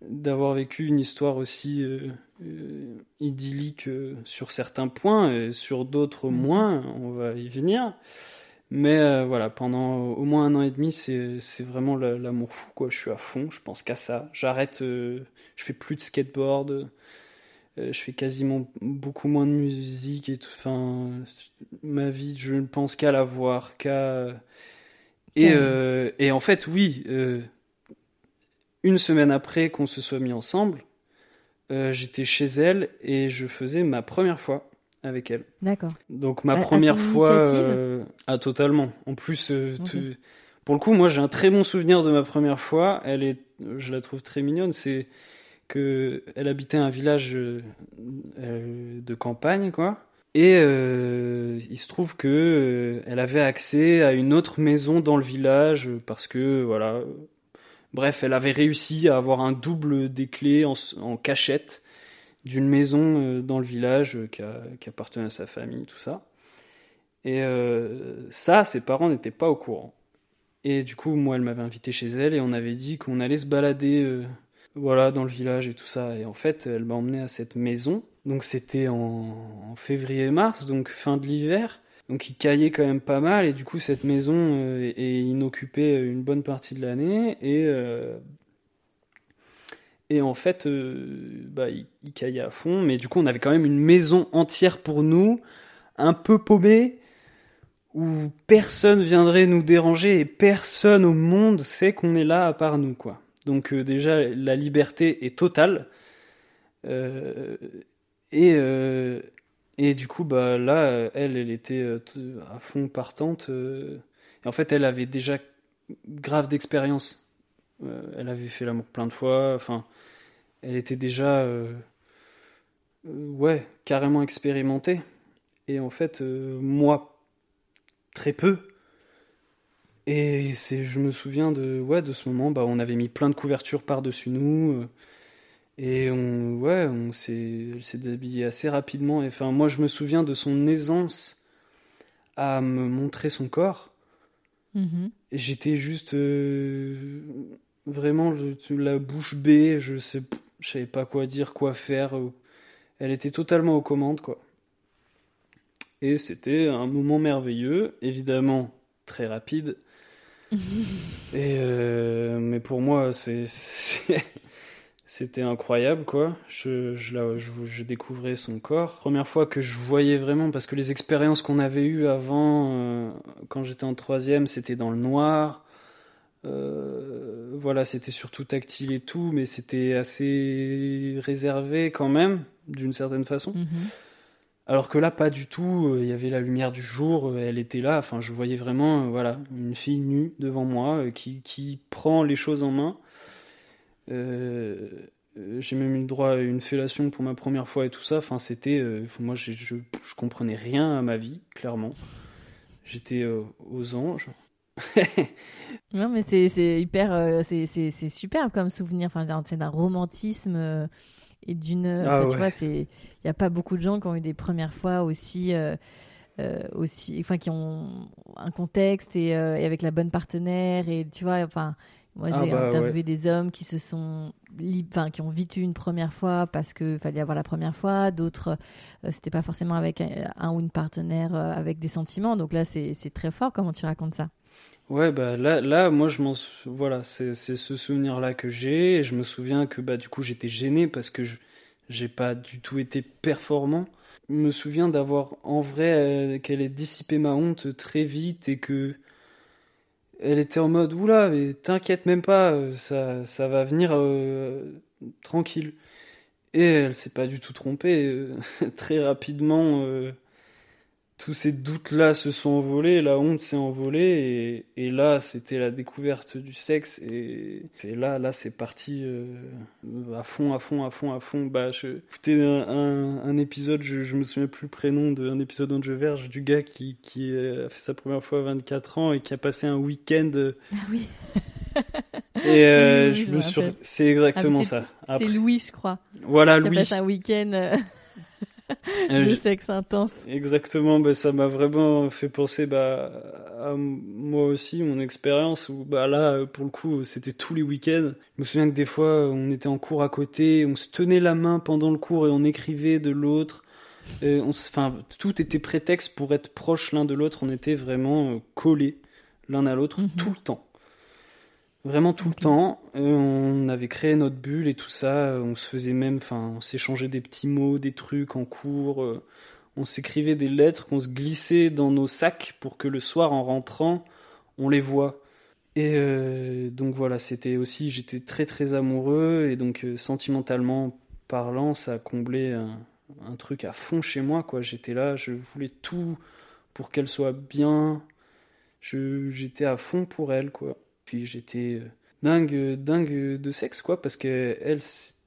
d'avoir vécu une histoire aussi idyllique sur certains points et sur d'autres moins, on va y venir. Mais euh, voilà, pendant au moins un an et demi, c'est vraiment la- l'amour fou, quoi. Je suis à fond, je pense qu'à ça. J'arrête, euh, je fais plus de skateboard, euh, je fais quasiment beaucoup moins de musique et tout. Enfin, ma vie, je ne pense qu'à la voir, qu'à Et, et en fait, oui, une semaine après qu'on se soit mis ensemble, j'étais chez elle et je faisais ma première fois avec elle. D'accord. Donc ma À- première fois, euh, ah totalement. En plus, euh, tu- pour le coup, moi j'ai un très bon souvenir de ma première fois. Elle est, je la trouve très mignonne. C'est que elle habitait un village euh, euh, de campagne, quoi. Et il se trouve que elle avait accès à une autre maison dans le village parce que voilà. Bref, elle avait réussi à avoir un double des clés en cachette d'une maison euh, dans le village euh, qui, appartenait à sa famille, tout ça. Et euh, ça, ses parents n'étaient pas au courant. Et du coup, moi, elle m'avait invité chez elle et on avait dit qu'on allait se balader voilà, dans le village et tout ça. Et en fait, elle m'a emmené à cette maison. Donc c'était en, février-mars, donc fin de l'hiver. Donc il caillait quand même pas mal et du coup cette maison est, est inoccupée une bonne partie de l'année et et en fait euh, bah il, il caillait à fond mais du coup on avait quand même une maison entière pour nous un peu paumée où personne viendrait nous déranger et personne au monde sait qu'on est là à part nous quoi. Donc euh, déjà la liberté est totale Euh, et et du coup bah là elle elle était à fond partante en fait elle avait déjà grave d'expérience. Elle avait fait l'amour plein de fois enfin elle était déjà euh, euh, ouais carrément expérimentée. Et en fait euh, moi très peu. Et c'est je me souviens de ouais de ce moment bah on avait mis plein de couvertures par dessus nous et on ouais on s'est elle s'est déshabillée assez rapidement. Et enfin moi je me souviens de son aisance à me montrer son corps. Mhm. et j'étais juste vraiment la bouche bée je sais je savais pas quoi dire quoi faire elle était totalement aux commandes quoi. Et c'était un moment merveilleux évidemment très rapide. Et euh, mais pour moi c'était incroyable quoi. Je je, la- je je découvrais son corps. Première fois que je voyais vraiment parce que les expériences qu'on avait eues avant euh, quand j'étais en troisième c'était dans le noir Euh, voilà c'était surtout tactile et tout mais c'était assez réservé quand même d'une certaine façon Mhm. alors que là, pas du tout. euh, Il y avait la lumière du jour, euh, elle était là. Enfin, je voyais vraiment, voilà, une fille nue devant moi qui, qui prend les choses en main. J'ai même eu le droit à une fellation pour ma première fois et tout ça. Enfin, c'était, moi, je, je comprenais rien à ma vie, clairement. J'étais aux anges. Non, mais c'est hyper, euh, c'est superbe comme souvenir. Enfin, c'est d'un romantisme euh, et d'une. Ah enfin, Tu vois, c'est il y a pas beaucoup de gens qui ont eu des premières fois aussi. euh, euh, aussi enfin qui ont un contexte et, euh, et avec la bonne partenaire et tu vois enfin moi Ah j'ai bah interviewé des hommes qui se sont enfin qui ont vécu une première fois parce que fallait avoir la première fois d'autres euh, c'était pas forcément avec un, un ou une partenaire euh, avec des sentiments donc là c'est très fort comment tu racontes ça? Ouais, bah là, là moi, je m'en. Voilà, c'est ce souvenir-là que j'ai. Et je me souviens que, bah, du coup, j'étais gêné parce que j'ai pas du tout été performant. Je me souviens d'avoir, en vrai, euh, qu'elle ait dissipé ma honte très vite et que. Elle était en mode, oula, mais t'inquiète même pas, euh, ça, ça va venir euh, tranquille. Et elle s'est pas du tout trompée. très rapidement, tous ces doutes-là se sont envolés, la honte s'est envolée, et, et là, c'était la découverte du sexe, et, et là, là, c'est parti euh, à fond, à fond, à fond, à fond. Bah, je écoutais un, un, un épisode, je, je me souviens plus le prénom d'un épisode d'Ange Verge, du gars qui, qui a fait sa première fois à 24 ans et qui a passé un week-end. euh, ah oui Et euh, Oui, je je me suis. C'est exactement Ah, ça. c'est Louis je crois voilà, Louis. passé un week-end euh, Euh, de je- sexe intense Exactement, bah, ça m'a vraiment fait penser bah, à moi aussi, mon expérience, où bah, là, pour le coup, c'était tous les week-ends. Je me souviens que des fois, on était en cours à côté, on se tenait la main pendant le cours et on écrivait de l'autre. Enfin, tout était prétexte pour être proche l'un de l'autre, on était vraiment euh, collés l'un à l'autre Mhm. tout le temps. Vraiment tout le temps. Et on avait créé notre bulle et tout ça. On se faisait même, enfin, on s'échangeait des petits mots, des trucs en cours. euh, On s'écrivait des lettres qu'on se glissait dans nos sacs pour que le soir, en rentrant, on les voit. Et euh, donc voilà, c'était aussi, j'étais très très amoureux et donc euh, sentimentalement parlant, ça a comblé un, un, truc à fond chez moi quoi. J'étais là, je voulais tout pour qu'elle soit bien. J'étais à fond pour elle quoi. Puis j'étais dingue dingue de sexe quoi parce qu'elle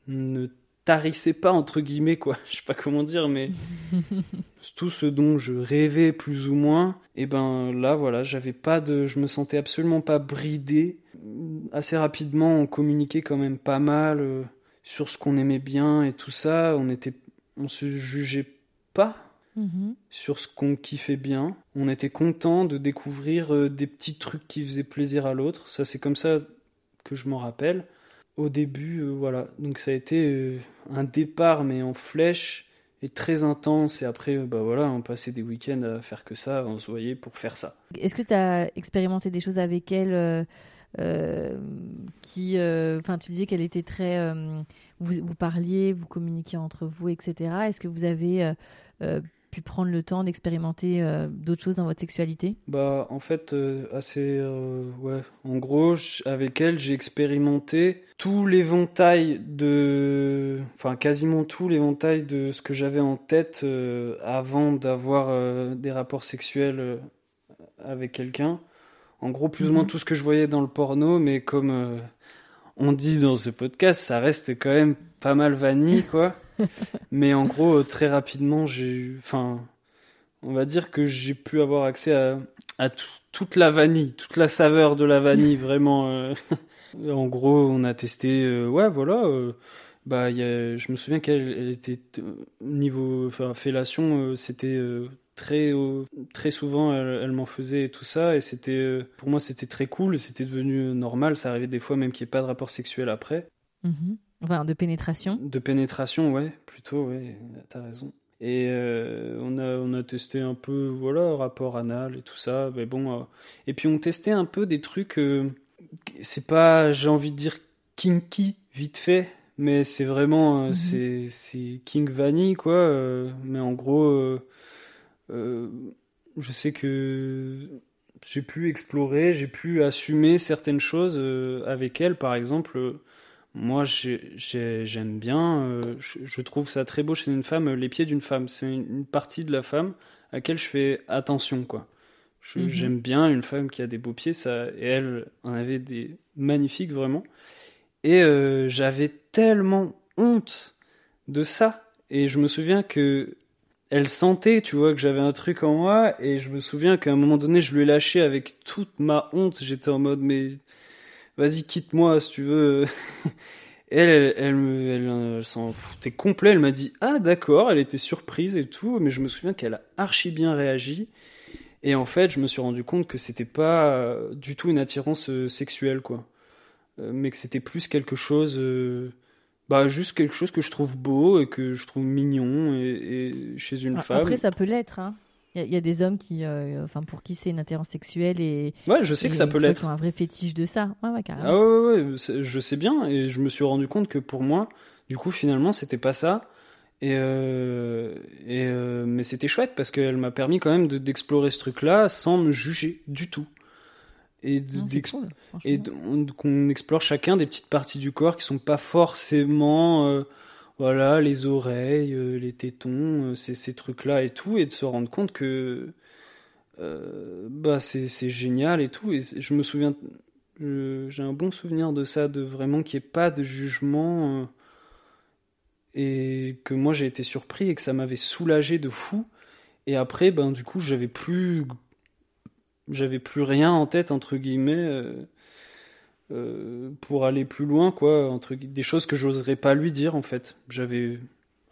ne tarissait pas entre guillemets quoi. Je sais pas comment dire mais tout ce dont je rêvais plus ou moins et ben là voilà j'avais pas de je me sentais absolument pas bridé assez rapidement on communiquait quand même pas mal euh, sur ce qu'on aimait bien et tout ça on était on se jugeait pas mm-hmm. sur ce qu'on kiffait bien on était content de découvrir euh, des petits trucs qui faisaient plaisir à l'autre ça c'est comme ça que je m'en rappelle au début, euh, voilà. Donc ça a été euh, un départ, mais en flèche, et très intense. Et après, euh, bah voilà, on passait des week-ends à faire que ça, on se voyait pour faire ça. Est-ce que tu as expérimenté des choses avec elle qui, enfin, tu disais qu'elle était très, vous, vous, parliez, vous communiquiez entre vous, etc. Est-ce que vous avez pu prendre le temps d'expérimenter euh, d'autres choses dans votre sexualité? Bah en fait euh, assez euh, ouais en gros avec elle j'ai expérimenté tout l'éventail de enfin quasiment tout l'éventail de ce que j'avais en tête avant d'avoir des rapports sexuels avec quelqu'un. En gros plus ou moins mhm. tout ce que je voyais dans le porno mais comme on dit dans ce podcast ça reste quand même pas mal vanille quoi. Mais en gros, euh, très rapidement, j'ai Enfin, on va dire que j'ai pu avoir accès à, à toute la vanille, toute la saveur de la vanille, vraiment. Euh. en gros, on a testé. Euh, ouais, voilà. bah, y a, je me souviens qu'elle était. Niveau. Enfin, fellation, c'était très très souvent elle, m'en faisait et tout ça et c'était pour moi c'était très cool c'était devenu normal ça arrivait des fois même qu'il n'y ait pas de rapport sexuel après mm-hmm. Enfin, de pénétration De pénétration, ouais, plutôt, ouais, t'as raison. Et euh, on, a, on a testé un peu, voilà, rapport anal et tout ça. Mais bon, euh, et puis on testait un peu des trucs, euh, c'est pas, j'ai envie de dire kinky, vite fait, mais c'est vraiment, mhm. c'est, c'est King Vanny, quoi. mais en gros, je sais que j'ai pu explorer, j'ai pu assumer certaines choses avec elle, par exemple moi, j'aime bien, euh, je, trouve ça très beau chez une femme, euh, les pieds d'une femme. C'est une, partie de la femme à laquelle je fais attention, quoi. Mhm. J'aime bien une femme qui a des beaux pieds, ça, et elle en avait des magnifiques, vraiment. Et euh, j'avais tellement honte de ça. Et je me souviens que elle sentait, tu vois, que j'avais un truc en moi, et je me souviens qu'à un moment donné, je lui ai lâché avec toute ma honte. J'étais en mode, mais vas-y, quitte-moi si tu veux. elle, elle, elle, elle, s'en foutait complet. Elle m'a dit, ah d'accord, elle était surprise et tout, mais je me souviens qu'elle a archi bien réagi. Et en fait, je me suis rendu compte que c'était pas euh, du tout une attirance euh, sexuelle, quoi. Euh, mais que c'était plus quelque chose, bah, juste quelque chose que je trouve beau et que je trouve mignon et, chez une femme. Après, ça peut l'être, hein. Il y, a des hommes qui, euh, enfin, pour qui c'est une attirance sexuelle et. Ouais, je sais que ça peut l'être. un vrai fétiche de ça. Ouais, ouais, carrément. Ah ouais, ouais, je sais bien et je me suis rendu compte que pour moi, du coup, finalement, c'était pas ça. Et, euh, et euh, mais c'était chouette parce qu'elle m'a permis quand même d'explorer ce truc-là sans me juger du tout. Et qu'on explore chacun des petites parties du corps qui sont pas forcément voilà, les oreilles, euh, les tétons, euh, ces, trucs-là et tout, et de se rendre compte que euh, bah c'est génial et tout. Et je me souviens, j'ai un bon souvenir de ça, de vraiment qu'il n'y ait pas de jugement et que moi j'ai été surpris et que ça m'avait soulagé de fou. Et après, ben du coup, j'avais plus, j'avais plus rien en tête entre guillemets. Pour aller plus loin, quoi, entre des choses que j'oserais pas lui dire en fait. J'avais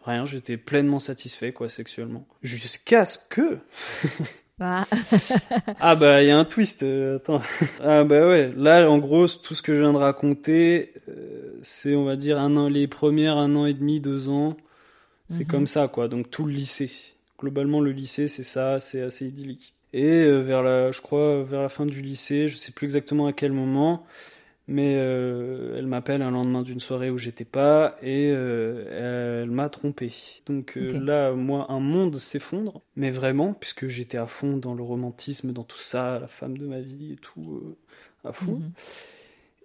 rien, j'étais pleinement satisfait, quoi, sexuellement. Jusqu'à ce que. Ah. ah bah il y a un twist. Euh, attends. Ah bah ouais. Là en gros tout ce que je viens de raconter, euh, c'est on va dire un an, les premières un an et demi, deux ans, c'est mhm. comme ça quoi. Donc tout le lycée. Globalement le lycée c'est ça, c'est assez idyllique. Et vers la, je crois vers la fin du lycée, je sais plus exactement à quel moment, mais euh, elle m'appelle un lendemain d'une soirée où j'étais pas et euh, elle m'a trompé. Donc euh, là, moi, un monde s'effondre, mais vraiment, puisque j'étais à fond dans le romantisme, dans tout ça, la femme de ma vie et tout. à fond. Mhm.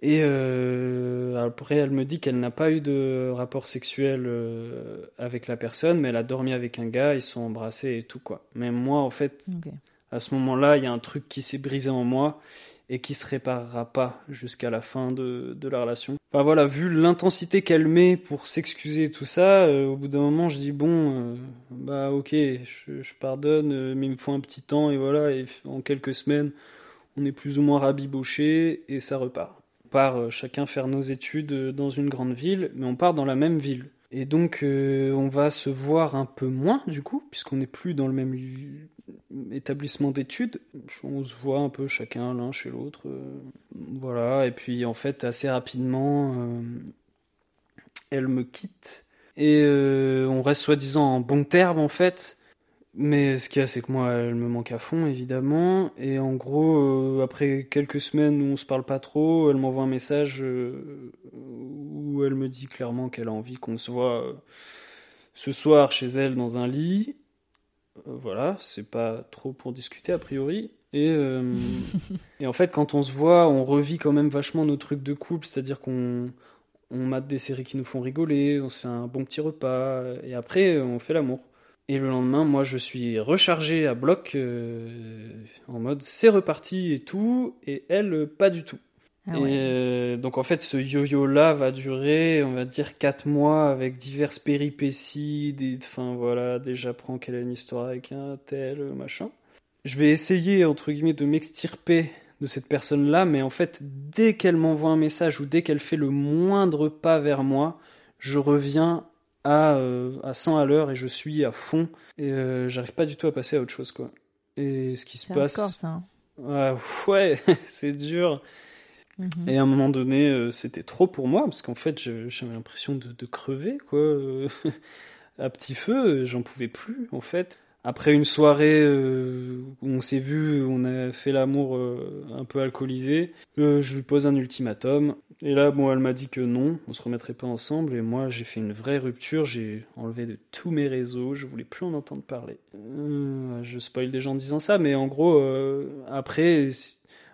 Et après, elle me dit qu'elle n'a pas eu de rapport sexuel avec la personne, mais elle a dormi avec un gars, ils sont embrassés et tout quoi. Mais moi, en fait, à ce moment-là, il y a un truc qui s'est brisé en moi et qui se réparera pas jusqu'à la fin de, de, la relation. Enfin voilà, vu l'intensité qu'elle met pour s'excuser et tout ça, euh, au bout d'un moment, je dis bon, bah ok, je, pardonne, mais il me faut un petit temps et voilà, et en quelques semaines, on est plus ou moins rabiboché et ça repart part euh, chacun faire nos études euh, dans une grande ville, mais on part dans la même ville. Et donc euh, on va se voir un peu moins du coup, puisqu'on n'est plus dans le même établissement d'études. On se voit un peu chacun l'un chez l'autre. voilà, et puis en fait assez rapidement, elle me quitte. Et on reste soi-disant en bon terme en fait. Mais ce qu'il y a, c'est que moi, elle me manque à fond, évidemment. Et en gros, euh, après quelques semaines où on se parle pas trop, elle m'envoie un message euh, où elle me dit clairement qu'elle a envie qu'on se voit euh, ce soir chez elle dans un lit. voilà, c'est pas trop pour discuter a priori. Et, et en fait, quand on se voit, on revit quand même vachement nos trucs de couple, c'est-à-dire qu'on on mate des séries qui nous font rigoler, on se fait un bon petit repas, et après, on fait l'amour. Et le lendemain, moi, je suis rechargé à bloc, euh, en mode c'est reparti et tout, et elle, pas du tout. Ah et euh, donc en fait, ce yo-yo-là va durer, on va dire, 4 mois avec diverses péripéties. Des... Enfin voilà, déjà j'apprends qu'elle a une histoire avec un tel, machin. Je vais essayer, entre guillemets, de m'extirper de cette personne-là, mais en fait, dès qu'elle m'envoie un message ou dès qu'elle fait le moindre pas vers moi, je reviens à, euh, à 100 à l'heure et je suis à fond et euh, j'arrive pas du tout à passer à autre chose quoi. Et ce qui se passe. Encore, ça. Hein. ouais, c'est dur. Mhm. Et à un moment donné, euh, c'était trop pour moi parce qu'en fait, j'avais l'impression de, de, crever quoi. à petit feu, j'en pouvais plus en fait après une soirée où on s'est vu, on a fait l'amour un peu alcoolisé, je lui pose un ultimatum. Et là, bon, elle m'a dit que non, on se remettrait pas ensemble. Et moi, j'ai fait une vraie rupture. J'ai enlevé de tous mes réseaux. Je voulais plus en entendre parler. Euh, je spoil des gens en disant ça, mais en gros, euh, après,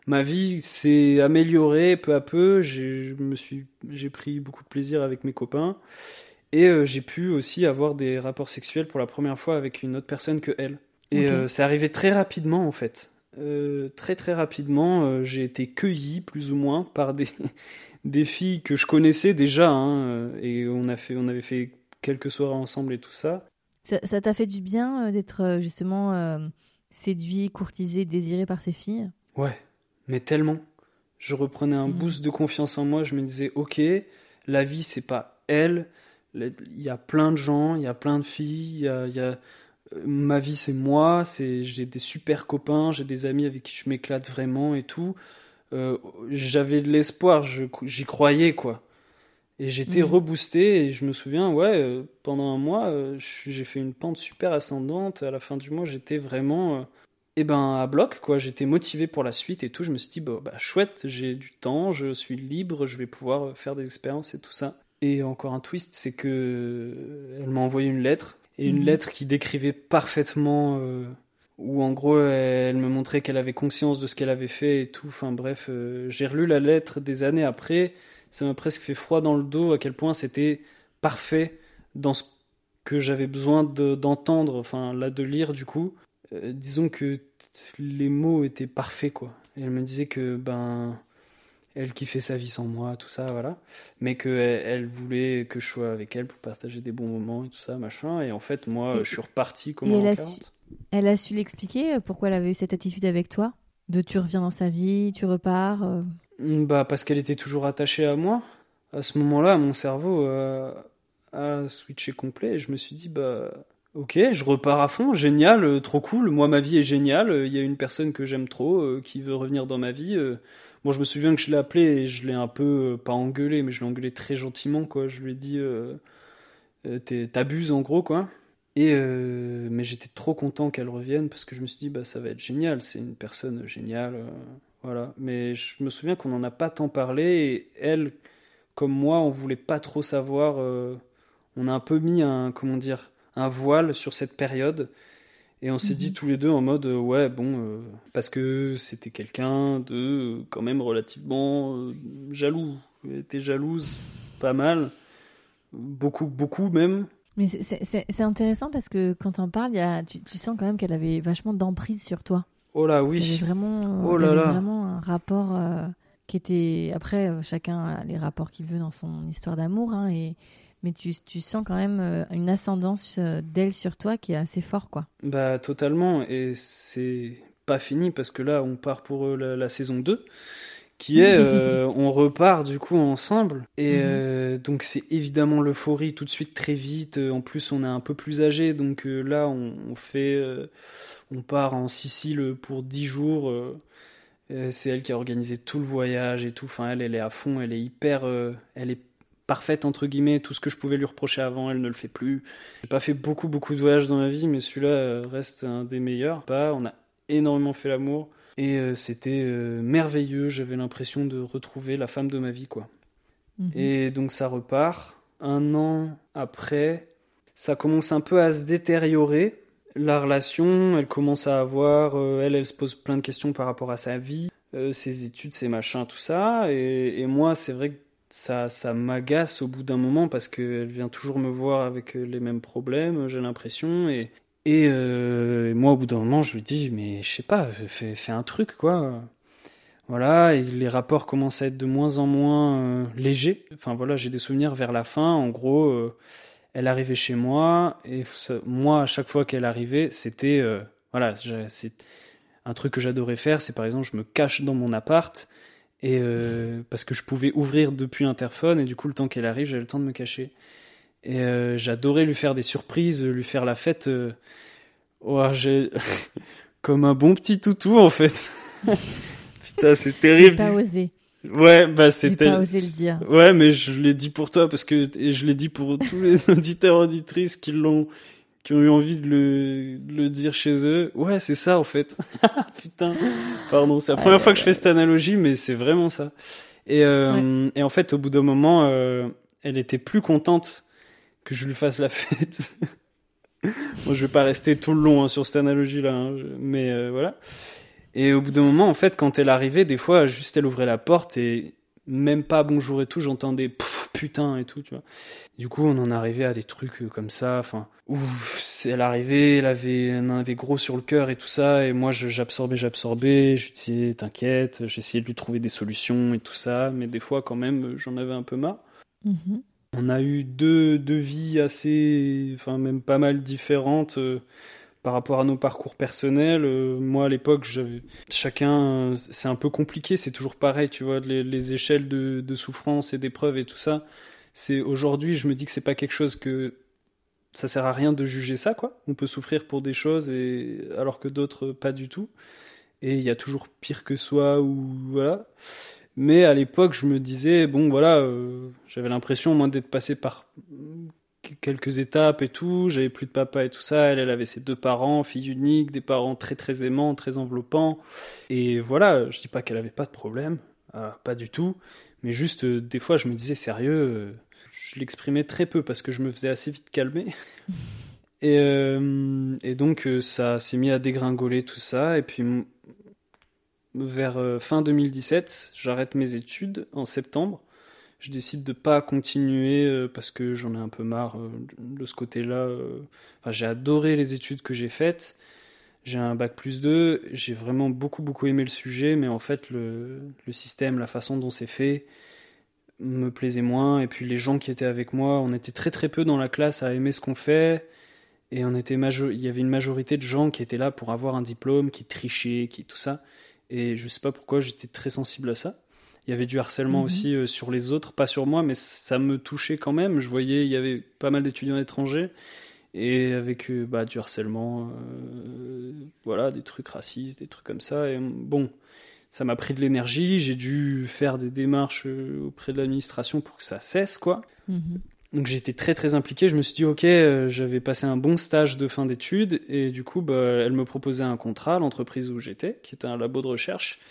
ma vie s'est améliorée peu à peu. J'ai pris beaucoup de plaisir avec mes copains. Et euh, j'ai pu aussi avoir des rapports sexuels pour la première fois avec une autre personne que elle. Et c'est arrivé très rapidement en fait. très très rapidement, j'ai été cueilli plus ou moins par des, des filles que je connaissais déjà, hein, euh, et on, a fait, on avait fait quelques soirées ensemble et tout ça. Ça t'a fait du bien euh, d'être euh, justement séduit, courtisé, désiré par ces filles? Ouais, mais tellement. Je reprenais un mm. boost de confiance en moi, je me disais, ok, la vie c'est pas elle, il y a plein de gens, il y a plein de filles, il y a, y a ma vie c'est moi, c'est j'ai des super copains, j'ai des amis avec qui je m'éclate vraiment et tout. Euh, j'avais de l'espoir, j'y croyais quoi. Et j'étais mhm. reboosté et je me souviens, ouais, euh, pendant un mois, euh, j'ai fait une pente super ascendante. À la fin du mois, j'étais vraiment, eh ben, à bloc quoi. J'étais motivé pour la suite et tout. Je me suis dit, bah, bah, chouette, j'ai du temps, je suis libre, je vais pouvoir faire des expériences et tout ça. Et encore un twist, c'est que elle m'a envoyé une lettre et une mhm. lettre qui décrivait parfaitement où en gros elle me montrait qu'elle avait conscience de ce qu'elle avait fait et tout. Enfin bref, euh, j'ai relu la lettre des années après, ça m'a presque fait froid dans le dos à quel point c'était parfait dans ce que j'avais besoin d'entendre, enfin là de lire du coup. Euh, disons que les mots étaient parfaits quoi. Et elle me disait que ben elle qui fait sa vie sans moi, tout ça, voilà. Mais qu'elle elle voulait que je sois avec elle pour partager des bons moments et tout ça, machin. Et en fait, moi, je suis reparti comme un elle a su l'expliquer euh, pourquoi elle avait eu cette attitude avec toi? De tu reviens dans sa vie, tu repars euh mm, Bah parce qu'elle était toujours attachée à moi. À ce moment-là, mon cerveau a switché complet et je me suis dit bah ok, je repars à fond, génial, euh, trop cool. Moi, ma vie est géniale. Il y a une personne que j'aime trop qui veut revenir dans ma vie. Bon, je me souviens que je l'ai appelé et je l'ai un peu pas engueulé, mais je l'ai engueulé très gentiment quoi. Je lui ai dit t'abuses en gros quoi. Et euh, mais j'étais trop content qu'elle revienne parce que je me suis dit bah ça va être génial, c'est une personne géniale, euh, voilà. Mais je me souviens qu'on n'en a pas tant parlé et elle, comme moi, on voulait pas trop savoir. Euh, on a un peu mis un comment dire un voile sur cette période Et on s'est dit Mhm. tous les deux en mode euh, ouais bon euh, parce que c'était quelqu'un de euh, quand même relativement euh, jaloux. Elle était jalouse, pas mal, beaucoup beaucoup même. Mais c'est- intéressant parce que quand on parle, y a, tu, tu sens quand même qu'elle avait vachement d'emprise sur toi. Oh là oui. avait vraiment, Oh là avait là. vraiment un rapport qui était. Après, chacun a les rapports qu'il veut dans son histoire d'amour, hein, et mais tu, tu sens quand même euh, une ascendance euh, d'elle sur toi qui est assez fort, quoi. Bah totalement. Et c'est pas fini parce que là on part pour euh, la, la saison 2 qui est euh, on repart du coup ensemble. Et Mhm. euh, donc c'est évidemment l'euphorie tout de suite très vite. En plus on est un peu plus âgé. Donc euh, là on, on fait on part en Sicile pour 10 jours. C'est elle qui a organisé tout le voyage et tout. Enfin elle elle est à fond. Elle est hyper elle est parfaite entre guillemets tout ce que je pouvais lui reprocher avant elle ne le fait plus j'ai pas fait beaucoup beaucoup de voyages dans ma vie mais celui-là euh, reste un des meilleurs pas on a énormément fait l'amour et euh, c'était euh, merveilleux j'avais l'impression de retrouver la femme de ma vie quoi Mhm. et donc ça repart. Un an après, ça commence un peu à se détériorer. La relation, elle commence à avoir, euh, elle, elle se pose plein de questions par rapport à sa vie, ses études, ses machins, tout ça. Et, et moi, c'est vrai que ça, ça m'agace au bout d'un moment parce qu'elle vient toujours me voir avec euh, les mêmes problèmes, j'ai l'impression. Et, et euh, moi, au bout d'un moment, je lui dis, mais je sais pas, fais, fais un truc, quoi. Voilà, et les rapports commencent à être de moins en moins euh, légers. Enfin voilà, j'ai des souvenirs vers la fin. En gros, euh, elle arrivait chez moi et moi, à chaque fois qu'elle arrivait, c'était euh, voilà, c'est un truc que j'adorais faire. C'est par exemple, je me cache dans mon appart et euh, parce que je pouvais ouvrir depuis l'interphone et du coup, le temps qu'elle arrive, j'avais le temps de me cacher. Et euh, j'adorais lui faire des surprises, lui faire la fête. euh, ouah, j'ai comme un bon petit toutou en fait. Putain, c'est J'ai terrible. pas osé. Ouais, bah J'ai c'était. pas osé le dire. Ouais, mais je l'ai dit pour toi parce que et je l'ai dit pour tous les auditeurs auditrices qui l'ont, qui ont eu envie de le, de le dire chez eux. Ouais, c'est ça en fait. Putain, pardon, c'est la première fois que je fais cette analogie, mais c'est vraiment ça. Et euh, et en fait, au bout d'un moment, euh, elle était plus contente que je lui fasse la fête. Moi, je vais pas rester tout le long hein, sur cette analogie-là, hein, mais euh, voilà. Et au bout d'un moment, en fait, quand elle arrivait, des fois, juste elle ouvrait la porte et même pas bonjour et tout, j'entendais Pff, putain et tout, tu vois. Du coup, on en arrivait à des trucs euh, comme ça, enfin, ouf, elle arrivait, elle avait, elle en avait gros sur le cœur et tout ça, et moi, j'absorbais, j'absorbais, je disais, t'inquiète, j'essayais de lui trouver des solutions et tout ça, mais des fois, quand même, j'en avais un peu marre. Mhm. On a eu deux, deux vies assez, enfin même pas mal différentes euh, par rapport à nos parcours personnels. Euh, moi à l'époque, chacun, euh, c'est un peu compliqué, c'est toujours pareil, tu vois, les, les échelles de, souffrance et d'épreuves et tout ça. C'est aujourd'hui, je me dis que c'est pas quelque chose que ça sert à rien de juger ça, quoi. On peut souffrir pour des choses et alors que d'autres pas du tout. Et il y a toujours pire que soi ou voilà. Mais à l'époque, je me disais, bon, voilà, euh, j'avais l'impression, moi, d'être passé par quelques étapes et tout. J'avais plus de papa et tout ça. Elle, elle avait ses deux parents, fille unique, des parents très, très aimants, très enveloppants. Et voilà, je dis pas qu'elle avait pas de problème, euh, pas du tout. Mais juste, euh, des fois, je me disais, sérieux, euh, je l'exprimais très peu parce que je me faisais assez vite calmer. Et, et donc, ça s'est mis à dégringoler tout ça. Et puis, vers fin 2017, j'arrête mes études en septembre. Je décide de pas continuer euh, parce que j'en ai un peu marre euh, de ce côté-là. euh. J'ai adoré les études que j'ai faites. J'ai un bac plus 2. J'ai vraiment beaucoup, beaucoup aimé le sujet, mais en fait, le, système, la façon dont c'est fait me plaisait moins. Et puis, les gens qui étaient avec moi, on était très, très peu dans la classe à aimer ce qu'on fait. Et on était il y avait une majorité de gens qui étaient là pour avoir un diplôme, qui trichaient, qui tout ça. Et je sais pas pourquoi j'étais très sensible à ça. Il y avait du harcèlement Mhm. aussi euh, sur les autres, pas sur moi, mais ça me touchait quand même. Je voyais, il y avait pas mal d'étudiants étrangers et avec euh, bah, du harcèlement, euh, voilà, des trucs racistes, des trucs comme ça. Et bon, ça m'a pris de l'énergie. J'ai dû faire des démarches auprès de l'administration pour que ça cesse, quoi. Mhm. Donc été très très impliqué. Je me suis dit ok, euh, j'avais passé un bon stage de fin d'études et du coup bah, elle me proposait un contrat, l'entreprise où j'étais, qui était un labo de recherche.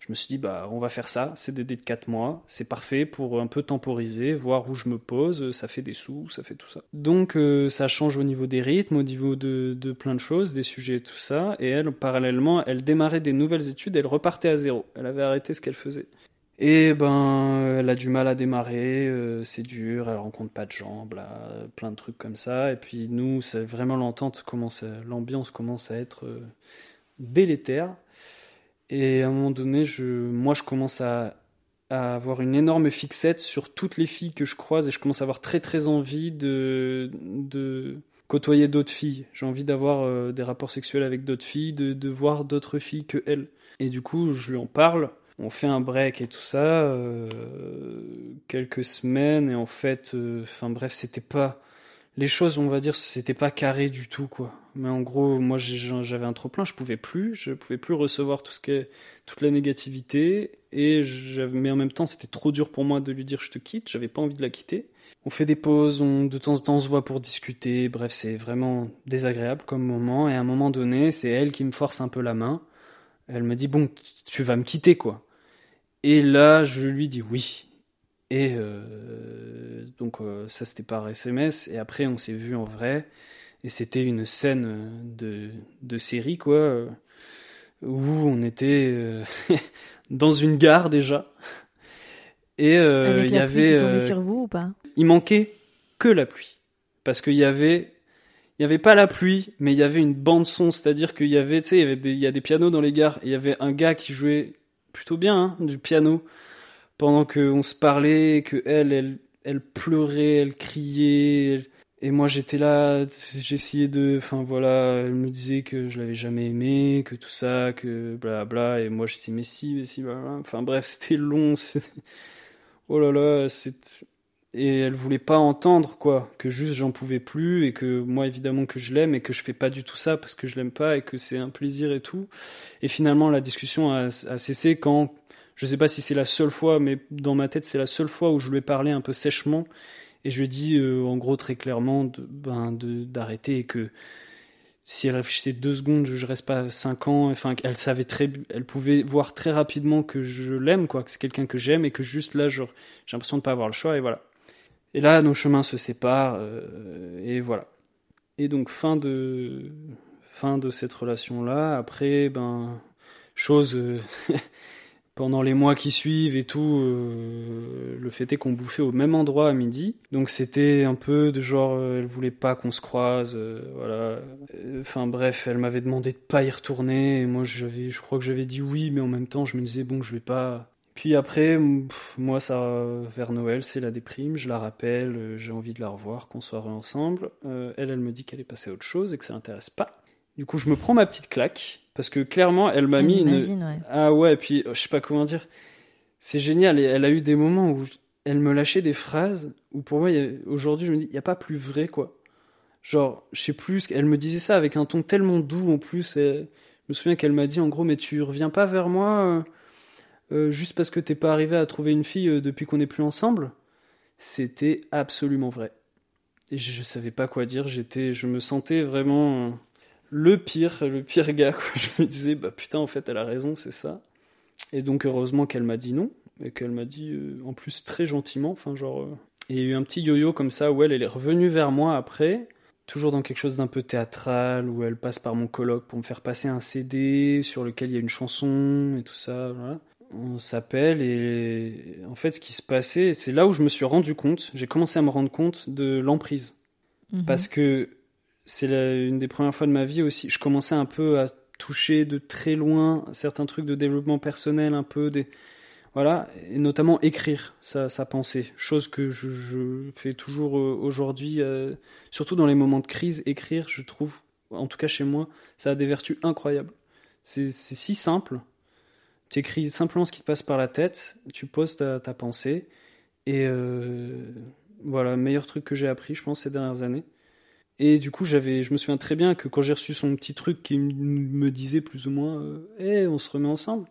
Je me suis dit bah on va faire ça, c'est des de 4 mois, c'est parfait pour un peu temporiser, voir où je me pose, ça fait des sous, ça fait tout ça. Donc euh, ça change au niveau des rythmes, au niveau de, de plein de choses, des sujets et tout ça. Et elle parallèlement, elle démarrait des nouvelles études, elle repartait à zéro. Elle avait arrêté ce qu'elle faisait. Et ben, elle a du mal à démarrer, euh, c'est dur, elle rencontre pas de gens, bla, plein de trucs comme ça. Et puis nous, c'est vraiment l'entente commence, l'ambiance commence à être euh, délétère. Et à un moment donné, je, moi, je commence à, avoir une énorme fixette sur toutes les filles que je croise et je commence à avoir très très envie de, de côtoyer d'autres filles. J'ai envie d'avoir euh, des rapports sexuels avec d'autres filles, de, de voir d'autres filles que elles. Et du coup, je lui en parle on fait un break et tout ça, euh, quelques semaines, et en fait, euh, enfin bref, c'était pas. Les choses, on va dire, c'était pas carré du tout, quoi. Mais en gros, moi, j'avais un trop plein, je pouvais plus, je pouvais plus recevoir tout ce qui toute la négativité, et mais en même temps, c'était trop dur pour moi de lui dire je te quitte, j'avais pas envie de la quitter. On fait des pauses, on, de temps en temps on se voit pour discuter, bref, c'est vraiment désagréable comme moment, et à un moment donné, c'est elle qui me force un peu la main. Elle me dit bon, tu vas me quitter, quoi. Et là, je lui dis oui. Et euh, donc euh, ça c'était par SMS et après on s'est vu en vrai. Et c'était une scène de, de série quoi où on était euh, dans une gare déjà. Et il y avait qui sur vous ou pas? il manquait que la pluie. Parce qu'il y avait il y avait pas la pluie mais il y avait une bande son. C'est-à-dire qu'il y avait tu sais il y a des pianos dans les gares. Et il y avait un gars qui jouait plutôt bien, hein, du piano, pendant qu'on se parlait, que elle, elle, pleurait, elle criait, et moi j'étais là, j'essayais de, enfin voilà, elle me disait que je l'avais jamais aimé, que tout ça, que bla bla, et moi je disais mais si, mais si, enfin bref, c'était long, oh là là, c'est et elle voulait pas entendre quoi que juste j'en pouvais plus et que moi évidemment que je l'aime et que je fais pas du tout ça parce que je l'aime pas et que c'est un plaisir et tout. Et finalement la discussion a, cessé quand je sais pas si c'est la seule fois mais dans ma tête c'est la seule fois où je lui ai parlé un peu sèchement et je lui ai dit euh, en gros très clairement de, ben d'arrêter et que si elle réfléchissait deux secondes, je reste pas cinq ans. Enfin, elle savait très, elle pouvait voir très rapidement que je l'aime, quoi, que c'est quelqu'un que j'aime et que juste là, j'ai l'impression de pas avoir le choix et voilà. Et là, nos chemins se séparent, euh, et voilà. Et donc, fin de, fin de cette relation-là. Après, ben, chose, euh, pendant les mois qui suivent et tout, euh, le fait est qu'on bouffait au même endroit à midi. Donc, c'était un peu de genre, elle voulait pas qu'on se croise, voilà. Enfin, bref, elle m'avait demandé de pas y retourner, et moi, j'avais, je crois que j'avais dit oui, mais en même temps, je me disais, bon, je vais pas, puis après, moi, ça, vers Noël, c'est la déprime. Je la rappelle, euh, j'ai envie de la revoir, qu'on soit ensemble. Euh, elle, elle me dit qu'elle est passée à autre chose et que ça l'intéresse pas. Du coup, je me prends ma petite claque parce que clairement, elle m'a mis une. Ah ouais, et puis je sais pas comment dire. C'est génial. Et elle a eu des moments où elle me lâchait des phrases où pour moi, aujourd'hui, je me dis, il n'y a pas plus vrai quoi. Genre, je sais plus. Elle me disait ça avec un ton tellement doux en plus. je me souviens qu'elle m'a dit en gros, mais tu reviens pas vers moi euh, euh, juste parce que t'es pas arrivé à trouver une fille euh, depuis qu'on n'est plus ensemble, c'était absolument vrai. Et je, savais pas quoi dire, j'étais, je me sentais vraiment le pire, le pire gars. Je me disais, bah putain, en fait, elle a raison, c'est ça. Et donc, heureusement qu'elle m'a dit non, et qu'elle m'a dit, euh, en plus, très gentiment, enfin, genre. Et il y a eu un petit yo-yo comme ça où elle, elle est revenue vers moi après, toujours dans quelque chose d'un peu théâtral, où elle passe par mon colloque pour me faire passer un CD sur lequel il y a une chanson et tout ça. Voilà on s'appelle et en fait ce qui se passait, c'est là où je me suis rendu compte, j'ai commencé à me rendre compte de l'emprise. Mhm. Parce que c'est une des premières fois de ma vie aussi, je commençais un peu à toucher de très loin certains trucs de développement personnel, un peu des... Voilà, et notamment écrire sa, pensée, chose que je, fais toujours euh, aujourd'hui, euh, surtout dans les moments de crise, écrire, je trouve, en tout cas chez moi, ça a des vertus incroyables. C'est si simple, tu écris simplement ce qui te passe par la tête, tu poses ta, pensée, et euh, voilà, meilleur truc que j'ai appris, je pense, ces dernières années. Et du coup, j'avais, je me souviens très bien que quand j'ai reçu son petit truc qui me disait plus ou moins, euh, on se remet ensemble.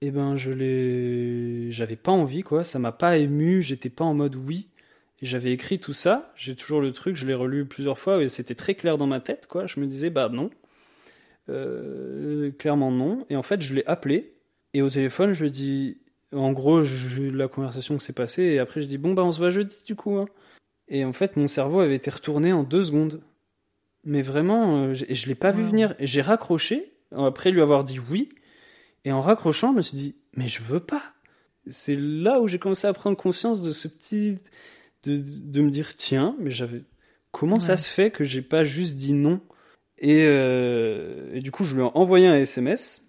Eh ben, je l'ai, j'avais pas envie, quoi. Ça m'a pas ému. J'étais pas en mode oui. Et j'avais écrit tout ça, j'ai toujours le truc, je l'ai relu plusieurs fois et c'était très clair dans ma tête, quoi. Je me disais, bah non. Euh, clairement non. Et en fait, je l'ai appelé et au téléphone, je lui ai dit, en gros, j'ai la conversation s'est passée et après, je dis, bon, bah on se voit jeudi du coup. Hein. Et en fait, mon cerveau avait été retourné en deux secondes. Mais vraiment, euh, je, je l'ai pas vu venir. Et j'ai raccroché, après lui avoir dit oui. Et en raccrochant, je me suis dit, mais je veux pas. C'est là où j'ai commencé à prendre conscience de ce petit de, de me dire tiens, mais j'avais comment ça se fait que j'ai pas juste dit non? Et, euh, et, du coup je lui ai envoyé un SMS.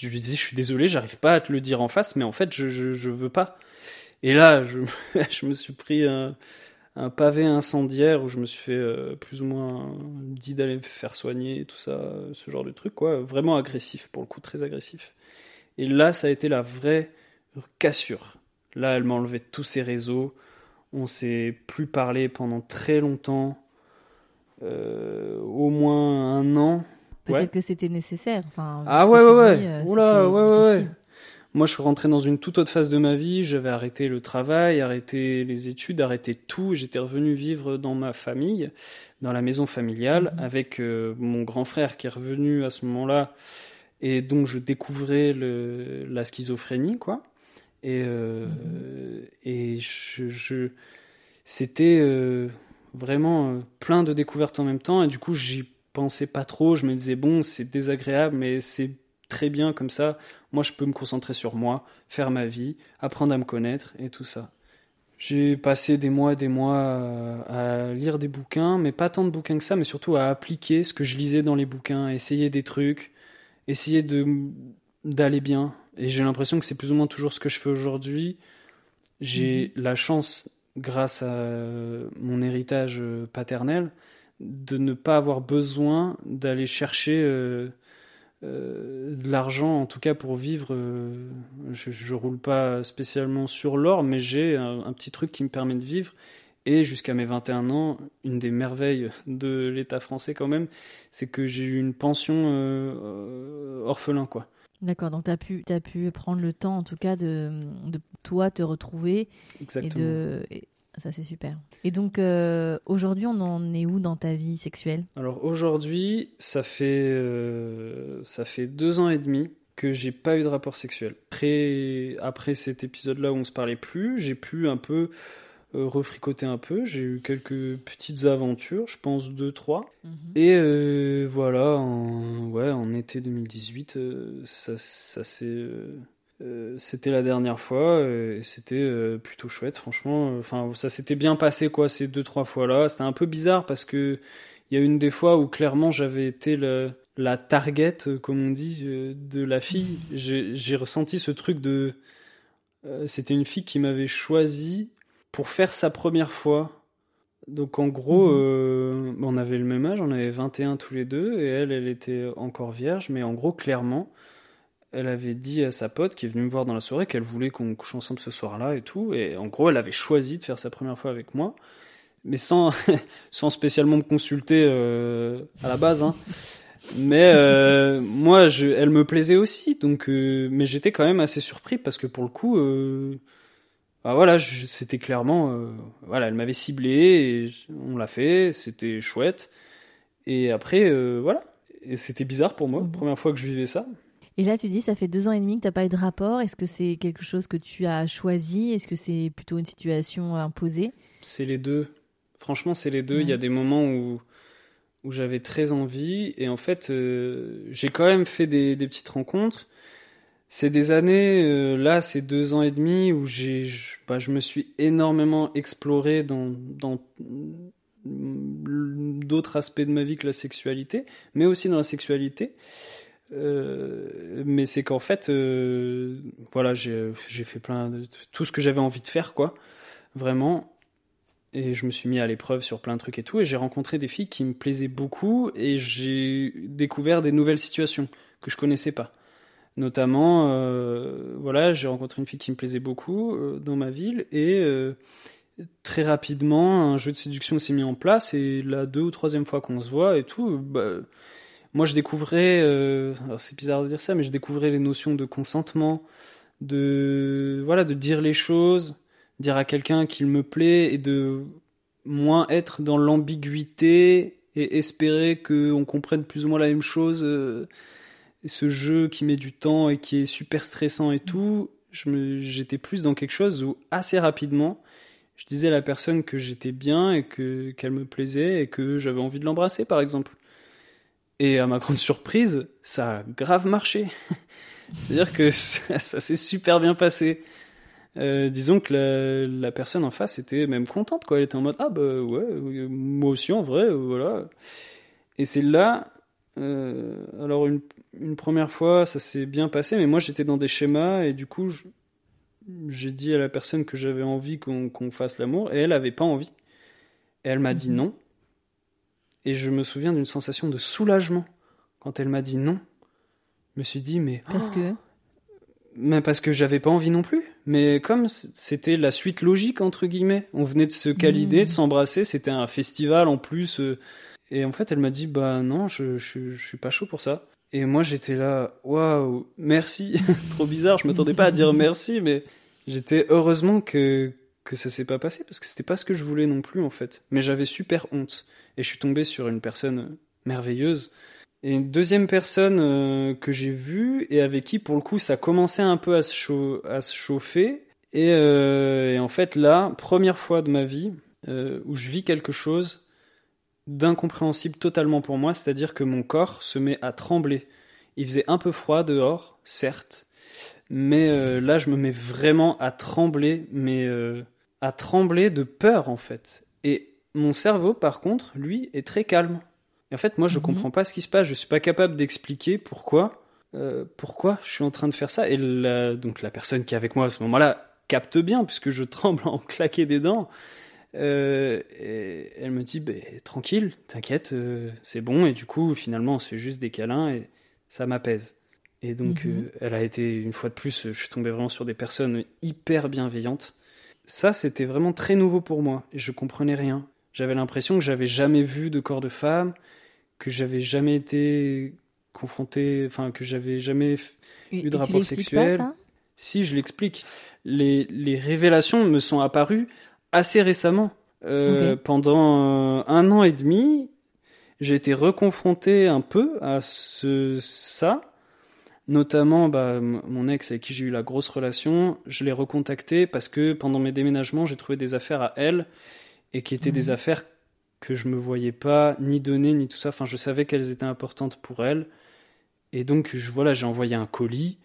Je lui disais je suis désolé, j'arrive pas à te le dire en face, mais en fait je je, je veux pas. Et là je, je me suis pris un, un, pavé incendiaire où je me suis fait euh, plus ou moins dit d'aller me faire soigner tout ça, ce genre de truc quoi, vraiment agressif pour le coup très agressif. Et là ça a été la vraie cassure. Là elle m'a enlevé tous ses réseaux on s'est plus parlé pendant très longtemps, euh, au moins un an. Peut-être que c'était nécessaire. ah ouais, ouais, ouais. Euh, Oula, ouais, ouais, Moi, je suis rentré dans une toute autre phase de ma vie. J'avais arrêté le travail, arrêté les études, arrêté tout. J'étais revenu vivre dans ma famille, dans la maison familiale, mhm. avec euh, mon grand frère qui est revenu à ce moment-là et donc je découvrais le, la schizophrénie, quoi. Et, euh, et je, c'était euh, vraiment plein de découvertes en même temps. Et du coup, j'y pensais pas trop. Je me disais, bon, c'est désagréable, mais c'est très bien comme ça. Moi, je peux me concentrer sur moi, faire ma vie, apprendre à me connaître et tout ça. J'ai passé des mois et des mois à, lire des bouquins, mais pas tant de bouquins que ça, mais surtout à appliquer ce que je lisais dans les bouquins, essayer des trucs, essayer de d'aller bien, et j'ai l'impression que c'est plus ou moins toujours ce que je fais aujourd'hui. J'ai mhm. la chance, grâce à mon héritage paternel, de ne pas avoir besoin d'aller chercher euh, euh, de l'argent, en tout cas pour vivre. Euh, je, je roule pas spécialement sur l'or, mais j'ai un, petit truc qui me permet de vivre. Et jusqu'à mes 21 ans, une des merveilles de l'État français quand même, c'est que j'ai eu une pension orphelin, quoi. D'accord, donc tu as pu, as pu prendre le temps, en tout cas, de, de toi te retrouver. Exactement. Et de, ça, c'est super. Et donc, euh, aujourd'hui, on en est où dans ta vie sexuelle? Alors, aujourd'hui, ça, fait euh, ça fait deux ans et demi que j'ai pas eu de rapport sexuel. Après, après cet épisode-là où on se parlait plus, j'ai pu un peu euh, refricoter un peu. J'ai eu quelques petites aventures, je pense deux, trois. Mhm. Et euh, voilà, en, ouais, en été 2018, euh, ça, ça c'est. c'était la dernière fois et c'était plutôt chouette franchement enfin ça s'était bien passé quoi ces deux trois fois là c'était un peu bizarre parce que il y a une des fois où clairement j'avais été le, la target comme on dit de la fille j'ai ressenti ce truc de c'était une fille qui m'avait choisi pour faire sa première fois. Donc en gros, mhm. euh, on avait le même âge, on avait 21 tous les deux, et elle, elle était encore vierge, mais en gros, clairement, elle avait dit à sa pote qui est venue me voir dans la soirée qu'elle voulait qu'on couche ensemble ce soir-là et tout, et en gros, elle avait choisi de faire sa première fois avec moi, mais sans, sans spécialement me consulter euh, à la base. Hein. Mais euh, moi, je, elle me plaisait aussi, donc, mais j'étais quand même assez surpris parce que pour le coup bah voilà, c'était clairement, euh, voilà, elle m'avait ciblé et on l'a fait, c'était chouette. Et après, euh, voilà, et c'était bizarre pour moi, mhm. première fois que je vivais ça. Et là, tu dis, ça fait deux ans et demi que tu n'as pas eu de rapport. Est-ce que c'est quelque chose que tu as choisi? Est-ce que c'est plutôt une situation imposée? C'est les deux. Franchement, c'est les deux. Il y a des moments où, où j'avais très envie. Et en fait, euh, j'ai quand même fait des, des petites rencontres c'est des années, euh, là, c'est deux ans et demi où j'ai, bah, je me suis énormément exploré dans, dans d'autres aspects de ma vie que la sexualité, mais aussi dans la sexualité. Euh, mais c'est qu'en fait, euh, voilà, j'ai, fait plein de tout ce que j'avais envie de faire, quoi, vraiment. Et je me suis mis à l'épreuve sur plein de trucs et tout, et j'ai rencontré des filles qui me plaisaient beaucoup, et j'ai découvert des nouvelles situations que je connaissais pas. Notamment, euh, voilà, j'ai rencontré une fille qui me plaisait beaucoup dans ma ville. Et très rapidement, un jeu de séduction s'est mis en place. Et la deux ou troisième fois qu'on se voit et tout, bah, moi je découvrais, c'est bizarre de dire ça, mais je découvrais les notions de consentement, de voilà, de dire les choses, dire à quelqu'un qu'il me plaît et de moins être dans l'ambiguïté et espérer qu'on comprenne plus ou moins la même chose. Euh, ce jeu qui met du temps et qui est super stressant et tout, j'étais plus dans quelque chose où assez rapidement, je disais à la personne que j'étais bien et que qu'elle me plaisait et que j'avais envie de l'embrasser par exemple. Et à ma grande surprise, ça a grave marché. C'est-à-dire que ça, s'est super bien passé. Euh, disons que la, la, personne en face était même contente, quoi. Elle était en mode ah bah ouais, moi aussi en vrai, voilà. Et c'est là, euh, alors une, une, première fois, ça s'est bien passé, mais moi j'étais dans des schémas et du coup j'ai dit à la personne que j'avais envie qu'on fasse l'amour et elle avait pas envie. Et elle m'a dit mhm. non. Et je me souviens d'une sensation de soulagement quand elle m'a dit non. Je me suis dit mais parce que mais parce que j'avais pas envie non plus. Mais comme c'était la suite logique entre guillemets, on venait de se calider, de mhm. s'embrasser, c'était un festival en plus. Euh, et en fait, elle m'a dit bah non, je, je, je suis pas chaud pour ça. Et moi, j'étais là, waouh, merci. Trop bizarre, je m'attendais pas à dire merci, mais j'étais heureusement que, que ça s'est pas passé parce que c'était pas ce que je voulais non plus, en fait. Mais j'avais super honte. Et je suis tombé sur une personne merveilleuse. Et une deuxième personne euh, que j'ai vue et avec qui, pour le coup, ça commençait un peu à se, chauffer. Et, euh, et, en fait, là, première fois de ma vie euh, où je vis quelque chose d'incompréhensible totalement pour moi, c'est-à-dire que mon corps se met à trembler. Il faisait un peu froid dehors, certes, mais là je me mets vraiment à trembler, mais à trembler de peur en fait. Et mon cerveau, par contre, lui, est très calme. Et en fait, moi, je ne mhm. comprends pas ce qui se passe. Je suis pas capable d'expliquer pourquoi, euh, pourquoi je suis en train de faire ça. Et la, donc la personne qui est avec moi à ce moment-là capte bien, puisque je tremble en claquer des dents. Euh, et elle me dit, bah, tranquille, t'inquiète, euh, c'est bon. Et du coup, finalement, on se fait juste des câlins et ça m'apaise. Et donc, mhm. elle a été, une fois de plus, je suis tombé vraiment sur des personnes hyper bienveillantes. Ça, c'était vraiment très nouveau pour moi je comprenais rien. J'avais l'impression que j'avais jamais vu de corps de femme, que j'avais jamais été confronté, enfin, que j'avais jamais eu de rapport sexuel. si, je l'explique. Les, les révélations me sont apparues assez récemment. Euh, pendant euh, un an et demi, j'ai été reconfronté un peu à ce, ça. Notamment, bah, mon ex avec qui j'ai eu la grosse relation, je l'ai recontacté parce que pendant mes déménagements, j'ai trouvé des affaires à elle et qui étaient des mhm. affaires que je me voyais pas ni donner ni tout ça. Enfin, je savais qu'elles étaient importantes pour elle. Et donc, je, voilà, j'ai envoyé un colis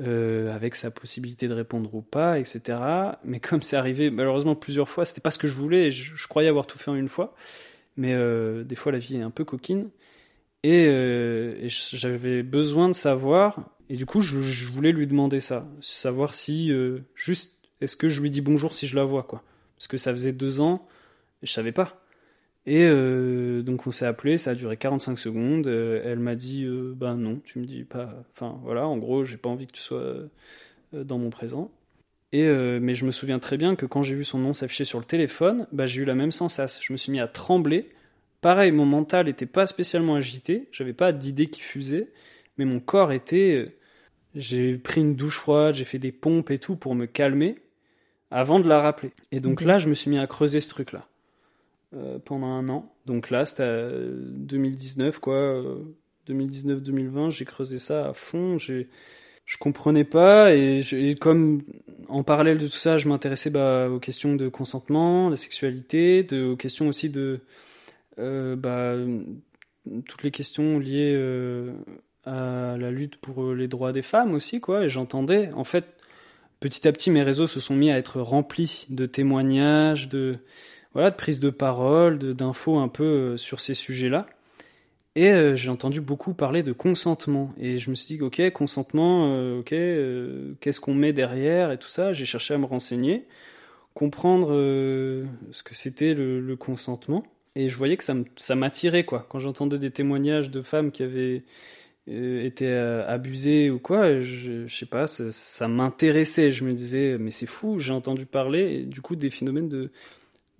euh, avec sa possibilité de répondre ou pas, etc. Mais comme c'est arrivé malheureusement plusieurs fois, c'était pas ce que je voulais. je, croyais avoir tout fait en une fois, mais euh, des fois la vie est un peu coquine. Et, euh, j'avais besoin de savoir, et du coup je, voulais lui demander ça, savoir si juste est-ce que je lui dis bonjour si je la vois quoi, parce que ça faisait deux ans, je savais pas. Et euh, donc on s'est appelé, ça a duré 45 secondes. Euh, elle m'a dit euh, bah non, tu me dis pas. Enfin voilà, en gros, j'ai pas envie que tu sois dans mon présent. Et mais je me souviens très bien que quand j'ai vu son nom s'afficher sur le téléphone, bah, j'ai eu la même sensation. Je me suis mis à trembler. Pareil, mon mental n'était pas spécialement agité, j'avais pas d'idées qui fusaient, mais mon corps était. J'ai pris une douche froide, j'ai fait des pompes et tout pour me calmer avant de la rappeler. Et donc là, je me suis mis à creuser ce truc-là. Euh, pendant un an. Donc là, c'était 2019, quoi. 2019-2020, j'ai creusé ça à fond. J'ai je comprenais pas et, comme en parallèle de tout ça, je m'intéressais bah, aux questions de consentement, la sexualité, aux questions aussi de euh, bah, toutes les questions liées euh, à la lutte pour les droits des femmes aussi, quoi. Et j'entendais, en fait, petit à petit, mes réseaux se sont mis à être remplis de témoignages, de voilà, de prise de parole, d'infos un peu euh, sur ces sujets-là. Et euh, j'ai entendu beaucoup parler de consentement. Et je me suis dit, ok, consentement, euh, ok, qu'est-ce qu'on met derrière et tout ça? J'ai cherché à me renseigner, comprendre ce que c'était le, consentement. Et je voyais que ça m'attirait, quoi. Quand j'entendais des témoignages de femmes qui avaient été abusées ou quoi, je, je sais pas, ça, m'intéressait. Je me disais, mais c'est fou, j'ai entendu parler, du coup, des phénomènes de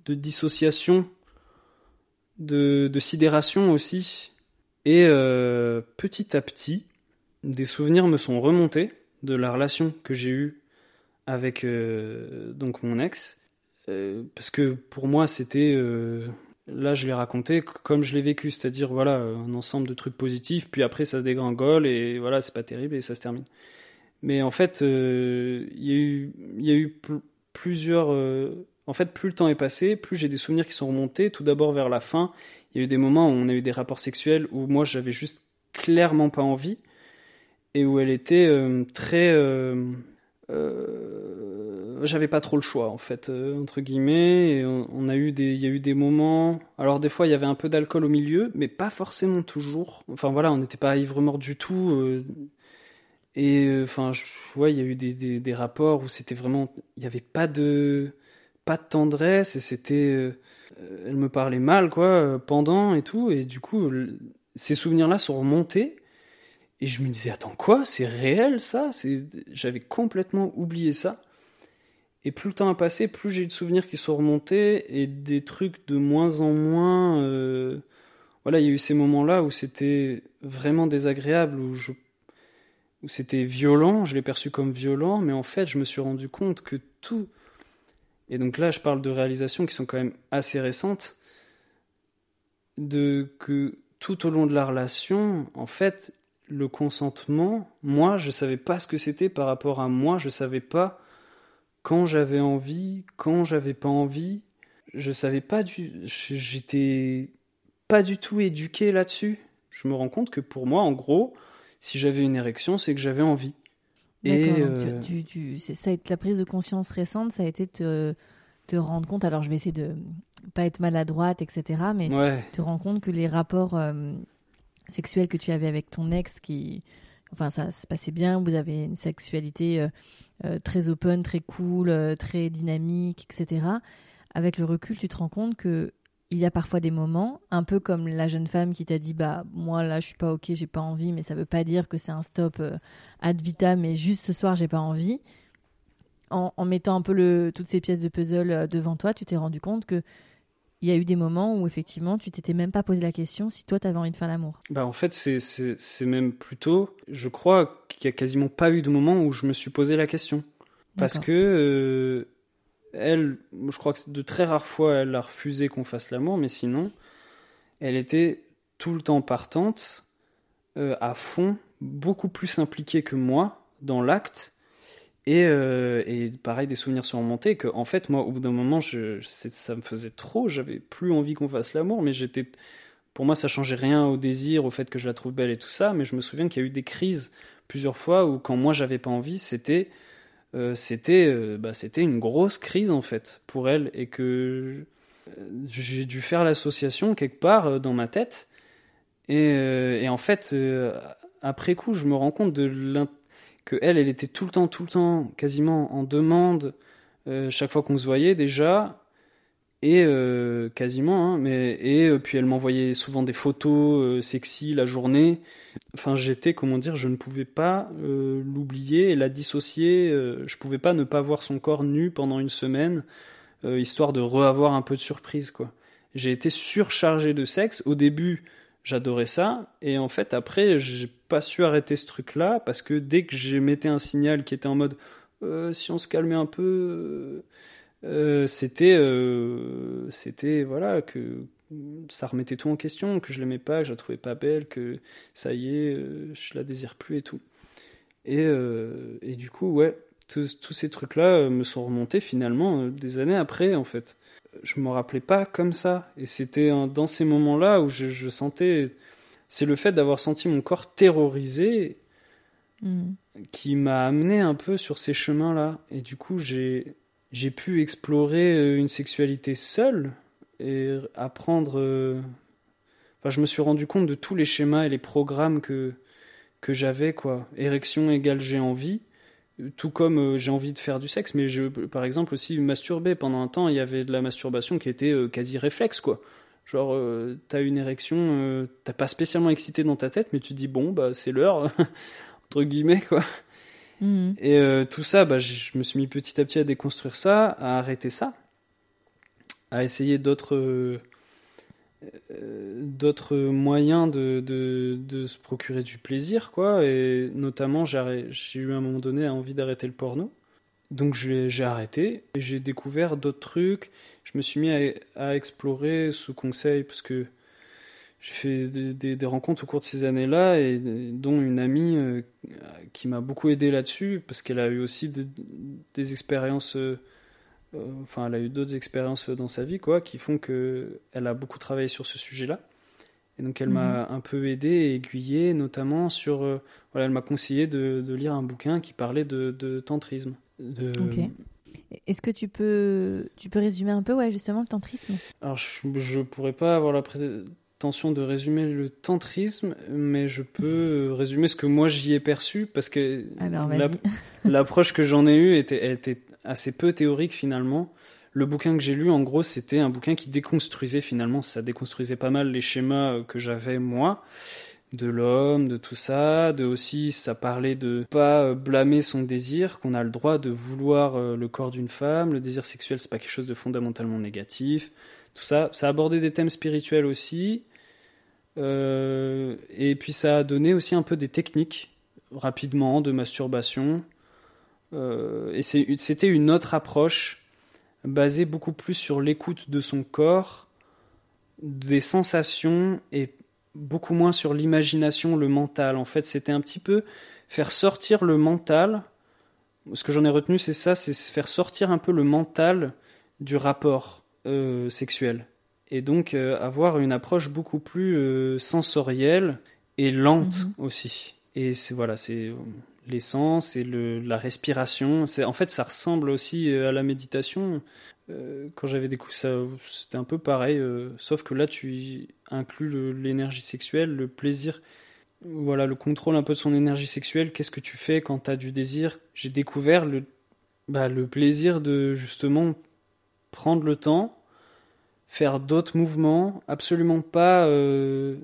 de dissociation, de, sidération aussi. Et euh, petit à petit, des souvenirs me sont remontés de la relation que j'ai eue avec donc mon ex. parce que pour moi, c'était là je l'ai raconté comme je l'ai vécu, c'est-à-dire voilà un ensemble de trucs positifs, puis après ça se dégringole et voilà c'est pas terrible et ça se termine. Mais en fait, euh, il y a eu plusieurs. Euh, en fait, plus le temps est passé, plus j'ai des souvenirs qui sont remontés. Tout d'abord vers la fin, il y a eu des moments où on a eu des rapports sexuels où moi j'avais juste clairement pas envie et où elle était euh, très j'avais pas trop le choix en fait entre guillemets. Et on, a eu des il y a eu des moments. Alors des fois il y avait un peu d'alcool au milieu mais pas forcément toujours. Enfin voilà on n'était pas ivre mort du tout et euh, enfin je vois il y a eu des, des, des rapports où c'était vraiment il n'y avait pas de pas de tendresse et c'était euh, elle me parlait mal quoi pendant et tout et du coup ces souvenirs là sont remontés et je me disais attends quoi? C'est réel ça? C'est j'avais complètement oublié ça et plus le temps a passé, plus j'ai eu de souvenirs qui sont remontés et des trucs de moins en moins. Euh, voilà, il y a eu ces moments-là où c'était vraiment désagréable, où, je... où c'était violent, je l'ai perçu comme violent, mais en fait, je me suis rendu compte que tout. Et donc là, je parle de réalisations qui sont quand même assez récentes, de que tout au long de la relation, en fait, le consentement, moi, je savais pas ce que c'était par rapport à moi, je savais pas quand j'avais envie, quand j'avais pas envie. Je savais pas du. J'étais pas du tout éduqué là-dessus. Je me rends compte que pour moi, en gros, si j'avais une érection, c'est que j'avais envie. Et euh... tu, tu, ça a été la prise de conscience récente, ça a été te, te rendre compte. Alors, je vais essayer de pas être maladroite, etc. Mais te rendre compte que les rapports euh, sexuels que tu avais avec ton ex, qui, enfin, ça se passait bien, vous avez une sexualité euh, euh, très open, très cool, très dynamique, etc. Avec le recul, tu te rends compte que il y a parfois des moments, un peu comme la jeune femme qui t'a dit bah moi là je suis pas ok, j'ai pas envie, mais ça veut pas dire que c'est un stop euh, ad vitam, mais juste ce soir j'ai pas envie. En, mettant un peu le, toutes ces pièces de puzzle devant toi, tu t'es rendu compte que il y a eu des moments où effectivement tu t'étais même pas posé la question si toi tu avais envie de faire l'amour. Bah en fait c'est même plutôt, je crois qu'il y a quasiment pas eu de moment où je me suis posé la question parce que euh, elle, je crois que de très rares fois elle a refusé qu'on fasse l'amour, mais sinon elle était tout le temps partante, euh, à fond, beaucoup plus impliquée que moi dans l'acte et, euh, et, pareil, des souvenirs sont remontés que, en fait, moi, au bout d'un moment, je, ça me faisait trop. J'avais plus envie qu'on fasse l'amour, mais j'étais. Pour moi, ça changeait rien au désir, au fait que je la trouve belle et tout ça. Mais je me souviens qu'il y a eu des crises plusieurs fois où, quand moi, j'avais pas envie, c'était. Euh, c'était euh, bah, c'était une grosse crise en fait pour elle. Et que j'ai dû faire l'association quelque part dans ma tête. Et, et en fait après coup je me rends compte de que elle, elle était tout le temps, tout le temps, quasiment en demande euh, chaque fois qu'on se voyait déjà, et euh, quasiment, hein, mais et euh, puis elle m'envoyait souvent des photos sexy la journée. Enfin, j'étais, comment dire, je ne pouvais pas l'oublier et la dissocier. je pouvais pas ne pas voir son corps nu pendant une semaine, histoire de reavoir un peu de surprise, quoi. J'ai été surchargé de sexe au début j'adorais ça. Et en fait, après, j'ai pas su arrêter ce truc-là parce que dès que je mettais un signal qui était en mode euh, si on se calmait un peu, euh, c'était, euh, c'était voilà que ça remettait tout en question, que je l'aimais pas, que je la trouvais pas belle, que ça y est, je la désire plus et tout. Et, et du coup, ouais, tous ces trucs-là me sont remontés finalement des années après, en fait je me rappelais pas comme ça. Et c'était dans ces moments-là où je, sentais. C'est le fait d'avoir senti mon corps terrorisé mm. qui m'a amené un peu sur ces chemins-là. Et du coup, j'ai, j'ai pu explorer euh, une sexualité seule et apprendre. Euh, enfin, je me suis rendu compte de tous les schémas et les programmes que, que j'avais, quoi. Érection égale j'ai envie tout comme euh, j'ai envie de faire du sexe, mais je, par exemple aussi masturber. Pendant un temps, il y avait de la masturbation qui était quasi réflexe, quoi. Genre, t'as une érection, t'as pas spécialement excité dans ta tête, mais tu dis bon, bah c'est l'heure, entre guillemets, quoi. Mhm. Et tout ça, bah, je me suis mis petit à petit à déconstruire ça, à arrêter ça, à essayer d'autres d'autres moyens de, de, se procurer du plaisir, quoi. Et notamment, j'ai eu à un moment donné envie d'arrêter le porno. Donc j'ai arrêté et j'ai découvert d'autres trucs. Je me suis mis à, explorer ce conseil parce que j'ai fait des, rencontres au cours de ces années-là et dont une amie euh, qui m'a beaucoup aidé là-dessus parce qu'elle a eu aussi des expériences euh, euh, enfin elle a eu d'autres expériences dans sa vie quoi qui font que elle a beaucoup travaillé sur ce sujet-là. Et donc elle m'a mhm. un peu aidé et aiguillé notamment sur voilà elle m'a conseillé de, lire un bouquin qui parlait de, tantrisme. De... Est-ce que tu peux, tu peux résumer un peu, ouais, justement, le tantrisme? Alors, je ne pourrais pas avoir la, de résumer le tantrisme, mais je peux résumer ce que moi j'y ai perçu parce que l'approche que j'en ai eue était, était assez peu théorique finalement. Le bouquin que j'ai lu, en gros, c'était un bouquin qui déconstruisait finalement, ça déconstruisait pas mal les schémas que j'avais moi de l'homme, de tout ça, de aussi ça parlait de pas blâmer son désir, qu'on a le droit de vouloir euh, le corps d'une femme, le désir sexuel c'est pas quelque chose de fondamentalement négatif, tout ça, ça abordait des thèmes spirituels aussi, euh, et puis ça a donné aussi un peu des techniques rapidement de masturbation. Euh, et c'était une autre approche basée beaucoup plus sur l'écoute de son corps, des sensations et beaucoup moins sur l'imagination, le mental. En fait, c'était un petit peu faire sortir le mental. Ce que j'en ai retenu, c'est ça, c'est faire sortir un peu le mental du rapport euh, sexuel et donc euh, avoir une approche beaucoup plus euh, sensorielle et lente mhm. aussi. Et c'est voilà, c'est euh, l'essence et le, la respiration. C'est en fait ça ressemble aussi à la méditation. quand j'avais découvert ça, c'était un peu pareil, sauf que là tu inclus l'énergie sexuelle, le plaisir voilà, le contrôle un peu de son énergie sexuelle. Qu'est-ce que tu fais quand tu as du désir? J'ai découvert le, bah, le plaisir de justement prendre le temps faire d'autres mouvements, absolument pas euh,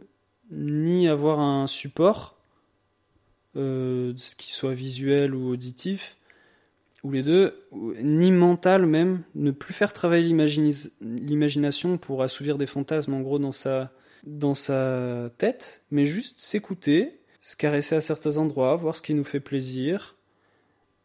ni avoir un support, euh, qui soit visuel ou auditif, ou les deux, ni mental même, ne plus faire travailler l'imagination pour assouvir des fantasmes en gros dans sa, dans sa tête, mais juste s'écouter, se caresser à certains endroits, voir ce qui nous fait plaisir,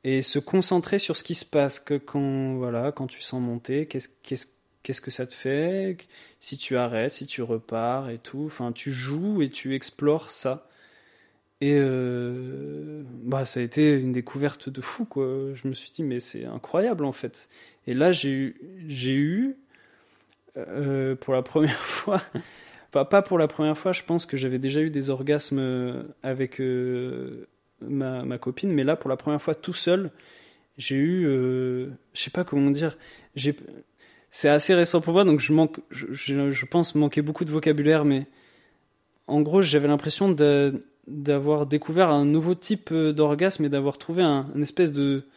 et se concentrer sur ce qui se passe, que quand, voilà, quand tu sens monter, qu'est-ce, qu'est-ce qu'est-ce que ça te fait, si tu arrêtes, si tu repars et tout. Enfin, tu joues et tu explores ça. Et euh, bah, ça a été une découverte de fou, quoi. Je me suis dit, mais c'est incroyable en fait. Et là, j'ai eu, j'ai eu euh, pour la première fois, enfin, pas pour la première fois, je pense que j'avais déjà eu des orgasmes avec euh, ma, ma, copine, mais là, pour la première fois tout seul, j'ai eu, je sais pas comment dire, j'ai c'est assez récent pour moi, donc je manque, je, pense manquer beaucoup de vocabulaire, mais en gros, j'avais l'impression d'avoir découvert un nouveau type euh, d'orgasme et d'avoir trouvé un, espèce de,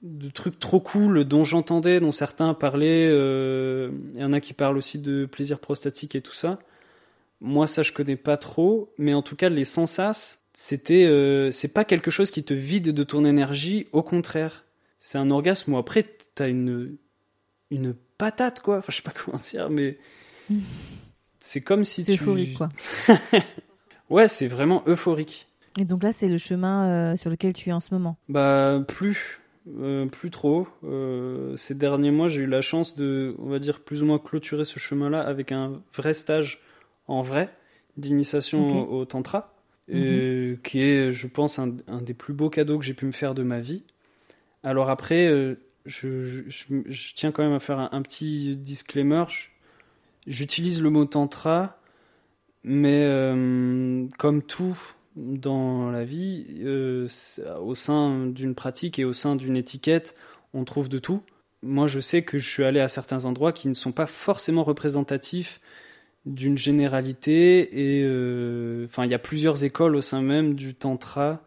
de truc trop cool dont j'entendais, dont certains parlaient. Euh, il y en a qui parlent aussi de plaisir prostatique et tout ça. Moi, ça, je connais pas trop, mais en tout cas, les sensas, c'était, euh, c'est pas quelque chose qui te vide de ton énergie. Au contraire, c'est un orgasme où après, t'as une une patate, quoi. Enfin, je sais pas comment dire, mais c'est comme si tu. euphorique, quoi. ouais, c'est vraiment euphorique. Et donc là, c'est le chemin euh, sur lequel tu es en ce moment Bah, plus. Euh, plus trop. Euh, ces derniers mois, j'ai eu la chance de, on va dire, plus ou moins clôturer ce chemin-là avec un vrai stage en vrai d'initiation au, Tantra, mhm. qui est, je pense, un, un, des plus beaux cadeaux que j'ai pu me faire de ma vie. Alors après, je, tiens quand même à faire un, petit disclaimer. J'utilise le mot tantra, mais euh, comme tout dans la vie, euh, au sein d'une pratique et au sein d'une étiquette, on trouve de tout. Moi, je sais que je suis allé à certains endroits qui ne sont pas forcément représentatifs d'une généralité et euh, enfin il y a plusieurs écoles au sein même du tantra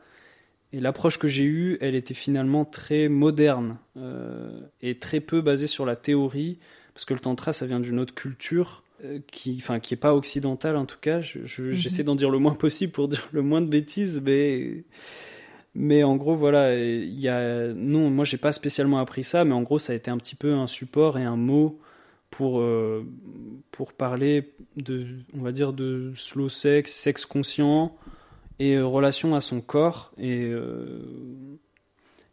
et l'approche que j'ai eue, elle était finalement très moderne euh, et très peu basée sur la théorie, parce que le tantra, ça vient d'une autre culture euh, qui, enfin, qui est pas occidentale en tout cas. Mhm. J'essaie d'en dire le moins possible pour dire le moins de bêtises, mais mais en gros, voilà, il y a non, moi j'ai pas spécialement appris ça, mais en gros, ça a été un petit peu un support et un mot pour euh, pour parler de, on va dire, de slow sex, sexe conscient et euh, relation à son corps et, euh,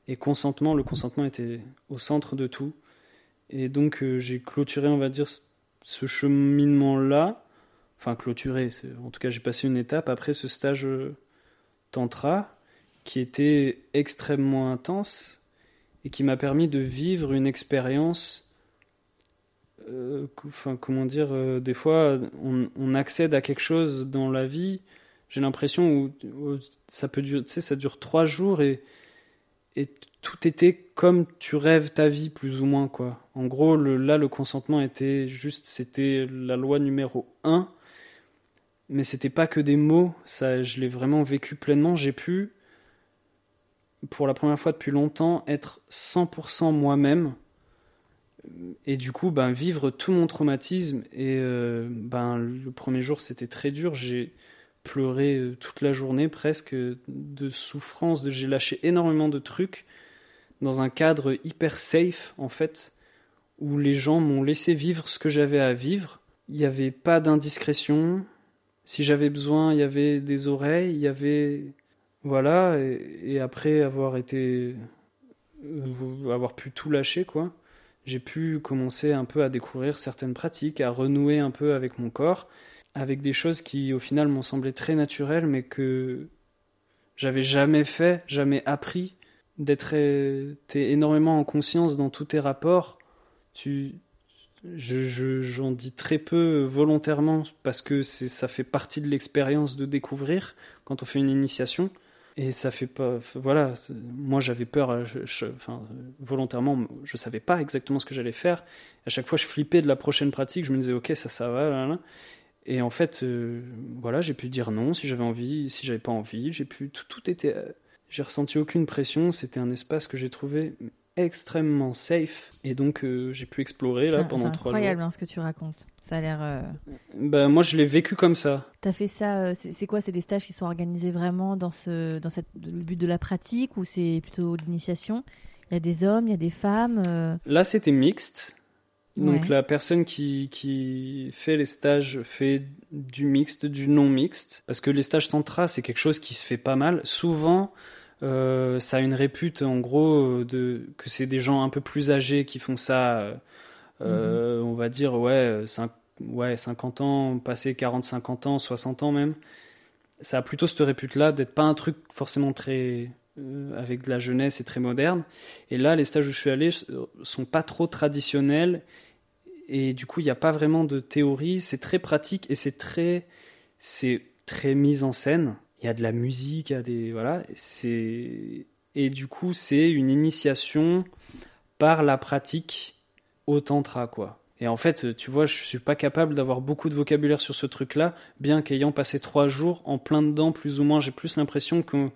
et consentement. Le consentement était au centre de tout. Et donc euh, j'ai clôturé, on va dire, ce cheminement-là. Enfin, clôturé, en tout cas j'ai passé une étape après ce stage tantra qui était extrêmement intense et qui m'a permis de vivre une expérience enfin, comment dire, des fois, on, accède à quelque chose dans la vie. J'ai l'impression où, ça peut durer, tu sais, ça dure trois jours et, et tout était comme tu rêves ta vie, plus ou moins, quoi. En gros, là, le consentement était juste, c'était la loi numéro un. Mais c'était pas que des mots, ça, je l'ai vraiment vécu pleinement. J'ai pu, pour la première fois depuis longtemps, être 100% moi-même et du coup, ben, vivre tout mon traumatisme. Et euh, ben, le premier jour, c'était très dur. J'ai pleuré euh, toute la journée presque de souffrance. J'ai lâché énormément de trucs dans un cadre hyper safe, en fait, où les gens m'ont laissé vivre ce que j'avais à vivre. Il n'y avait pas d'indiscrétion. Si j'avais besoin, il y avait des oreilles, il y avait. Voilà, et, et après avoir été. Euh, avoir pu tout lâcher, quoi j'ai pu commencer un peu à découvrir certaines pratiques, à renouer un peu avec mon corps, avec des choses qui au final m'ont semblé très naturelles, mais que j'avais jamais fait, jamais appris, d'être énormément en conscience dans tous tes rapports. Tu, je, j'en dis très peu volontairement parce que ça fait partie de l'expérience de découvrir quand on fait une initiation. Et ça fait pas. Voilà, moi j'avais peur, euh, enfin, volontairement, je savais pas exactement ce que j'allais faire. À chaque fois, je flippais de la prochaine pratique, je me disais, ok, ça, ça va. Et en fait, euh, voilà, j'ai pu dire non si j'avais envie, si j'avais pas envie. J'ai pu. Tout, tout était. Euh, j'ai ressenti aucune pression. C'était un espace que j'ai trouvé extrêmement safe et donc euh, j'ai pu explorer là pendant trois jours. C'est incroyable hein, ce que tu racontes. Ça a l'air. Euh, ben, moi je l'ai vécu comme ça. T'as fait ça. C'est quoi? C'est des stages qui sont organisés vraiment dans ce dans cette, le but de la pratique ou c'est plutôt l'initiation? Il y a des hommes, il y a des femmes. Là c'était mixte. Donc la personne qui, qui fait les stages fait du mixte, du non mixte, parce que les stages tantra c'est quelque chose qui se fait pas mal. Souvent, euh, ça a une répute en gros de que c'est des gens un peu plus âgés qui font ça. Euh, mhm. On va dire ouais, ouais 50 ans, passé 40, 50 ans, 60 ans même. Ça a plutôt cette répute-là d'être pas un truc forcément très euh, avec de la jeunesse et très moderne. Et là, les stages où je suis allé sont pas trop traditionnels et du coup, il n'y a pas vraiment de théorie. C'est très pratique et c'est très c'est très mis en scène il y a de la musique, il y a des voilà, c'est et du coup c'est une initiation par la pratique au tantra quoi. Et en fait, tu vois, je suis pas capable d'avoir beaucoup de vocabulaire sur ce truc-là, bien qu'ayant passé trois jours en plein dedans, plus ou moins, j'ai plus l'impression qu'on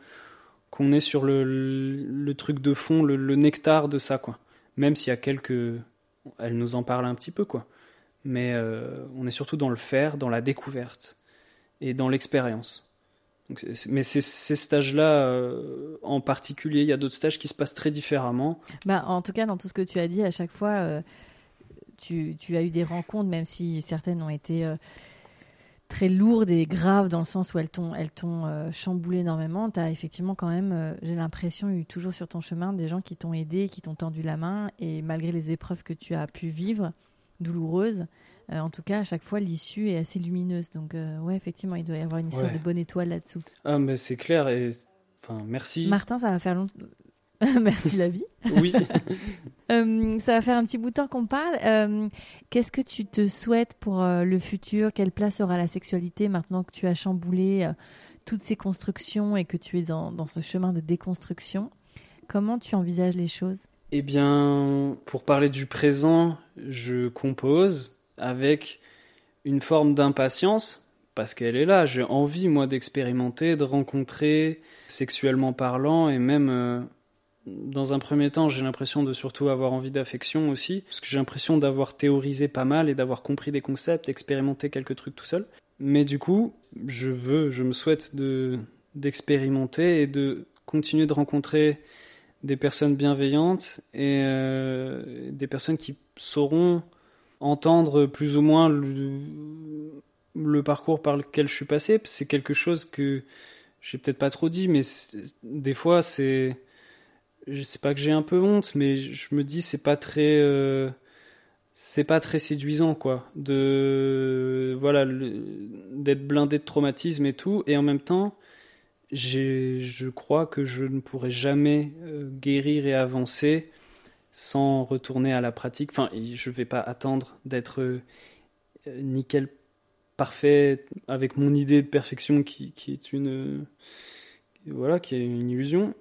qu'on est sur le, le, truc de fond, le, nectar de ça quoi. Même s'il y a quelques, elle nous en parle un petit peu quoi. Mais euh, on est surtout dans le faire, dans la découverte et dans l'expérience mais ces, stages-là, euh, en particulier, il y a d'autres stages qui se passent très différemment. Bah, en tout cas, dans tout ce que tu as dit, à chaque fois, euh, tu, as eu des rencontres, même si certaines ont été très lourdes et graves, dans le sens où elles t'ont, elles t'ont chamboulé énormément. Tu as effectivement quand même, j'ai l'impression, eu toujours sur ton chemin des gens qui t'ont aidé, qui t'ont tendu la main, et malgré les épreuves que tu as pu vivre, douloureuses, euh, en tout cas, à chaque fois, l'issue est assez lumineuse. Donc, euh, ouais, effectivement, il doit y avoir une histoire de bonne étoile là-dessous. Ah, mais c'est clair. Et enfin, merci. Martin, ça va faire longtemps. merci la vie. Oui. Euh, ça va faire un petit bout de temps qu'on parle. Qu'est-ce que tu te souhaites pour le futur? Quelle place aura la sexualité maintenant que tu as chamboulé toutes ces constructions et que tu es dans, dans ce chemin de déconstruction? Comment tu envisages les choses? Eh bien, pour parler du présent, je compose avec une forme d'impatience, parce qu'elle est là. J'ai envie, moi, d'expérimenter, de rencontrer, sexuellement parlant, et même, euh, dans un premier temps, j'ai l'impression de surtout avoir envie d'affection aussi, parce que j'ai l'impression d'avoir théorisé pas mal et d'avoir compris des concepts, expérimenté quelques trucs tout seul. Mais du coup, je veux, je me souhaite de d'expérimenter et de continuer de rencontrer des personnes bienveillantes et euh, des personnes qui sauront entendre plus ou moins le, parcours par lequel je suis passé. C'est quelque chose que j'ai peut-être pas trop dit, mais des fois, c'est. Je sais pas que j'ai un peu honte, mais je me dis c'est pas très, euh, c'est pas très séduisant quoi, de voilà, d'être blindé de traumatisme et tout, et en même temps, je crois que je ne pourrai jamais euh, guérir et avancer sans retourner à la pratique. Enfin, je vais pas attendre d'être euh, nickel parfait avec mon idée de perfection qui, qui est une voilà qui est une illusion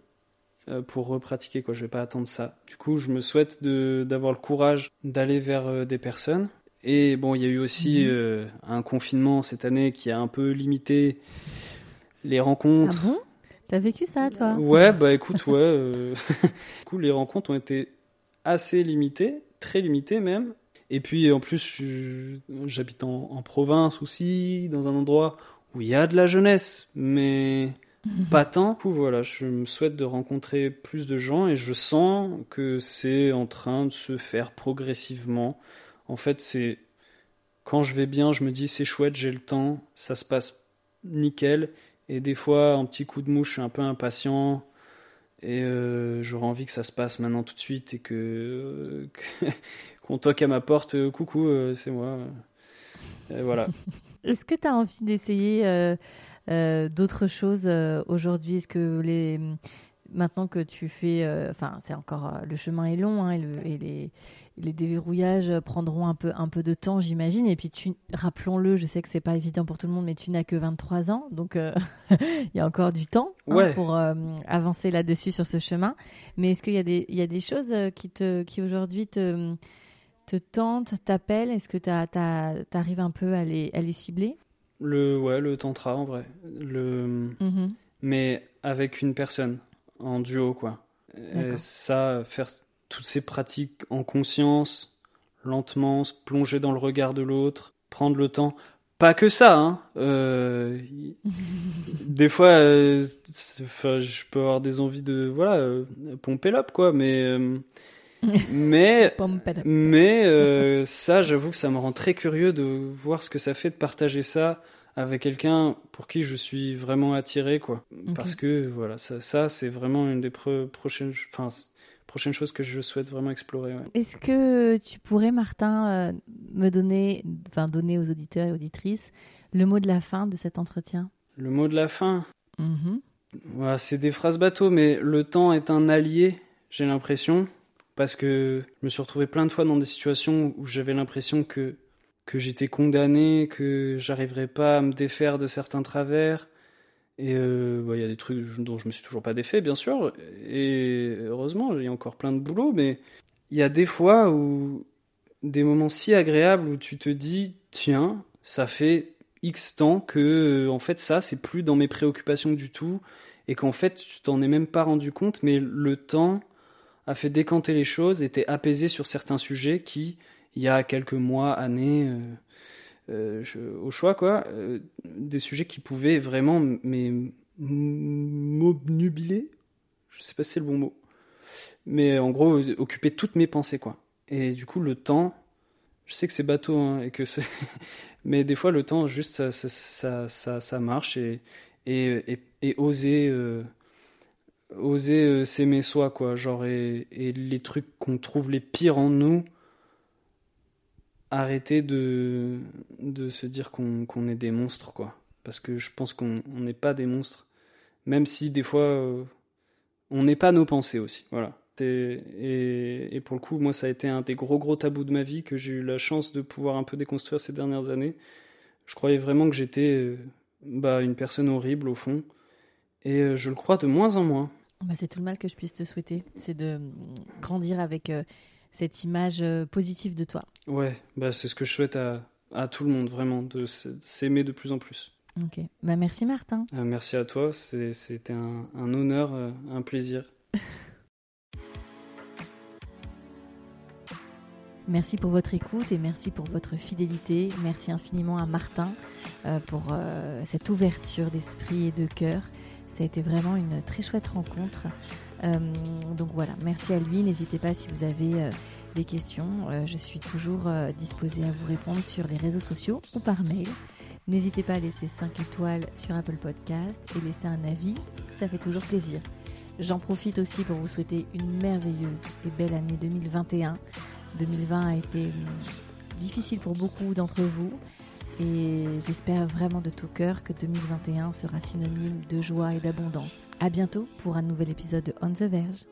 pour repratiquer quoi. Je vais pas attendre ça. Du coup je me souhaite d'avoir le courage d'aller vers euh, des personnes. Et bon il y a eu aussi mhm. euh, un confinement cette année qui a un peu limité les rencontres. Ah bon? T'as vécu ça toi? Ouais bah écoute ouais du coup les rencontres ont été assez limitées très limitées même. Et puis en plus j'habite en, en province aussi dans un endroit où il y a de la jeunesse. Mais. Pas tant. voilà, je me souhaite de rencontrer plus de gens et je sens que c'est en train de se faire progressivement. En fait, c'est quand je vais bien, je me dis c'est chouette, j'ai le temps, ça se passe nickel. Et des fois, un petit coup de mouche, je suis un peu impatient et euh, j'aurais envie que ça se passe maintenant tout de suite et que qu'on toque à ma porte, euh, coucou, euh, c'est moi. Et voilà. Est-ce que tu as envie d'essayer euh, d'autres choses euh, aujourd'hui Est-ce que les maintenant que tu fais, euh, enfin c'est encore le chemin est long hein, et, les, les déverrouillages prendront un peu un peu de temps, j'imagine. Et puis tu, rappelons-le, je sais que c'est pas évident pour tout le monde, mais tu n'as que 23 ans, donc il y a encore du temps hein, pour avancer là-dessus sur ce chemin. Mais est-ce qu'il y a des il y a des choses qui te qui aujourd'hui te te tentent, t'appellent? Est-ce que tu arrives un peu à les, à les cibler? Le, ouais, le tantra en vrai. Le... Mhm. Mais avec une personne, en duo, quoi. Et ça, faire toutes ces pratiques en conscience, lentement, se plonger dans le regard de l'autre, prendre le temps. Pas que ça, hein. Euh, des fois, euh, je peux avoir des envies de, voilà, euh, pomper l'op, quoi, mais mais mais euh, ça, j'avoue que ça me rend très curieux de voir ce que ça fait de partager ça avec quelqu'un pour qui je suis vraiment attiré, quoi. Parce que voilà, ça, ça c'est vraiment une des prochaines, enfin, prochaines choses que je souhaite vraiment explorer. Est-ce que tu pourrais, Martin, euh, me donner, enfin, donner aux auditeurs et auditrices le mot de la fin de cet entretien? Le mot de la fin? Mm-hmm. C'est des phrases bateau, mais le temps est un allié. J'ai l'impression parce que je me suis retrouvé plein de fois dans des situations où j'avais l'impression que, que j'étais condamné, que j'arriverais pas à me défaire de certains travers. Et euh, il y a des trucs dont je me suis toujours pas défait, bien sûr. Et heureusement, il y a encore plein de boulot, mais il y a des fois où des moments si agréables où tu te dis tiens, ça fait X temps que en fait ça c'est plus dans mes préoccupations du tout et qu'en fait tu t'en es même pas rendu compte mais le temps a fait décanter les choses, était apaisé sur certains sujets qui, il y a quelques mois, années, euh, euh, au choix, quoi, euh, des sujets qui pouvaient vraiment m'obnubiler, je sais pas si c'est le bon mot, mais en gros, occuper toutes mes pensées, quoi. Et du coup, le temps, je sais que c'est bateau, hein, et que mais des fois, le temps, juste, ça, ça, ça, marche et, et, et, oser oser euh, s'aimer soi, quoi. Genre, et, les trucs qu'on trouve les pires en nous, arrêter de, de se dire qu'on est des monstres, quoi. Parce que je pense qu'on n'est pas des monstres. Même si des fois, euh, on n'est pas nos pensées aussi. Voilà. Et, et, pour le coup, moi, ça a été un des gros, gros tabous de ma vie que j'ai eu la chance de pouvoir un peu déconstruire ces dernières années. Je croyais vraiment que j'étais euh, bah, une personne horrible, au fond. Et je le crois de moins en moins. Bah, c'est tout le mal que je puisse te souhaiter, c'est de grandir avec euh, cette image euh, positive de toi. Ouais, bah, c'est ce que je souhaite à, à tout le monde, vraiment, de s'aimer de plus en plus. Ok, bah, merci Martin. Euh, merci à toi, c'était un, un, honneur, un plaisir. Merci pour votre écoute et merci pour votre fidélité. Merci infiniment à Martin pour cette ouverture d'esprit et de cœur. Ça a été vraiment une très chouette rencontre. Euh, donc voilà, merci à lui. N'hésitez pas si vous avez euh, des questions. Euh, je suis toujours disposée à vous répondre sur les réseaux sociaux ou par mail. N'hésitez pas à laisser 5 étoiles sur Apple Podcast et laisser un avis, ça fait toujours plaisir. J'en profite aussi pour vous souhaiter une merveilleuse et belle année 2021. 2020 a été hum, difficile pour beaucoup d'entre vous et j'espère vraiment de tout cœur que 2021 sera synonyme de joie et d'abondance. À bientôt pour un nouvel épisode de On the Verge.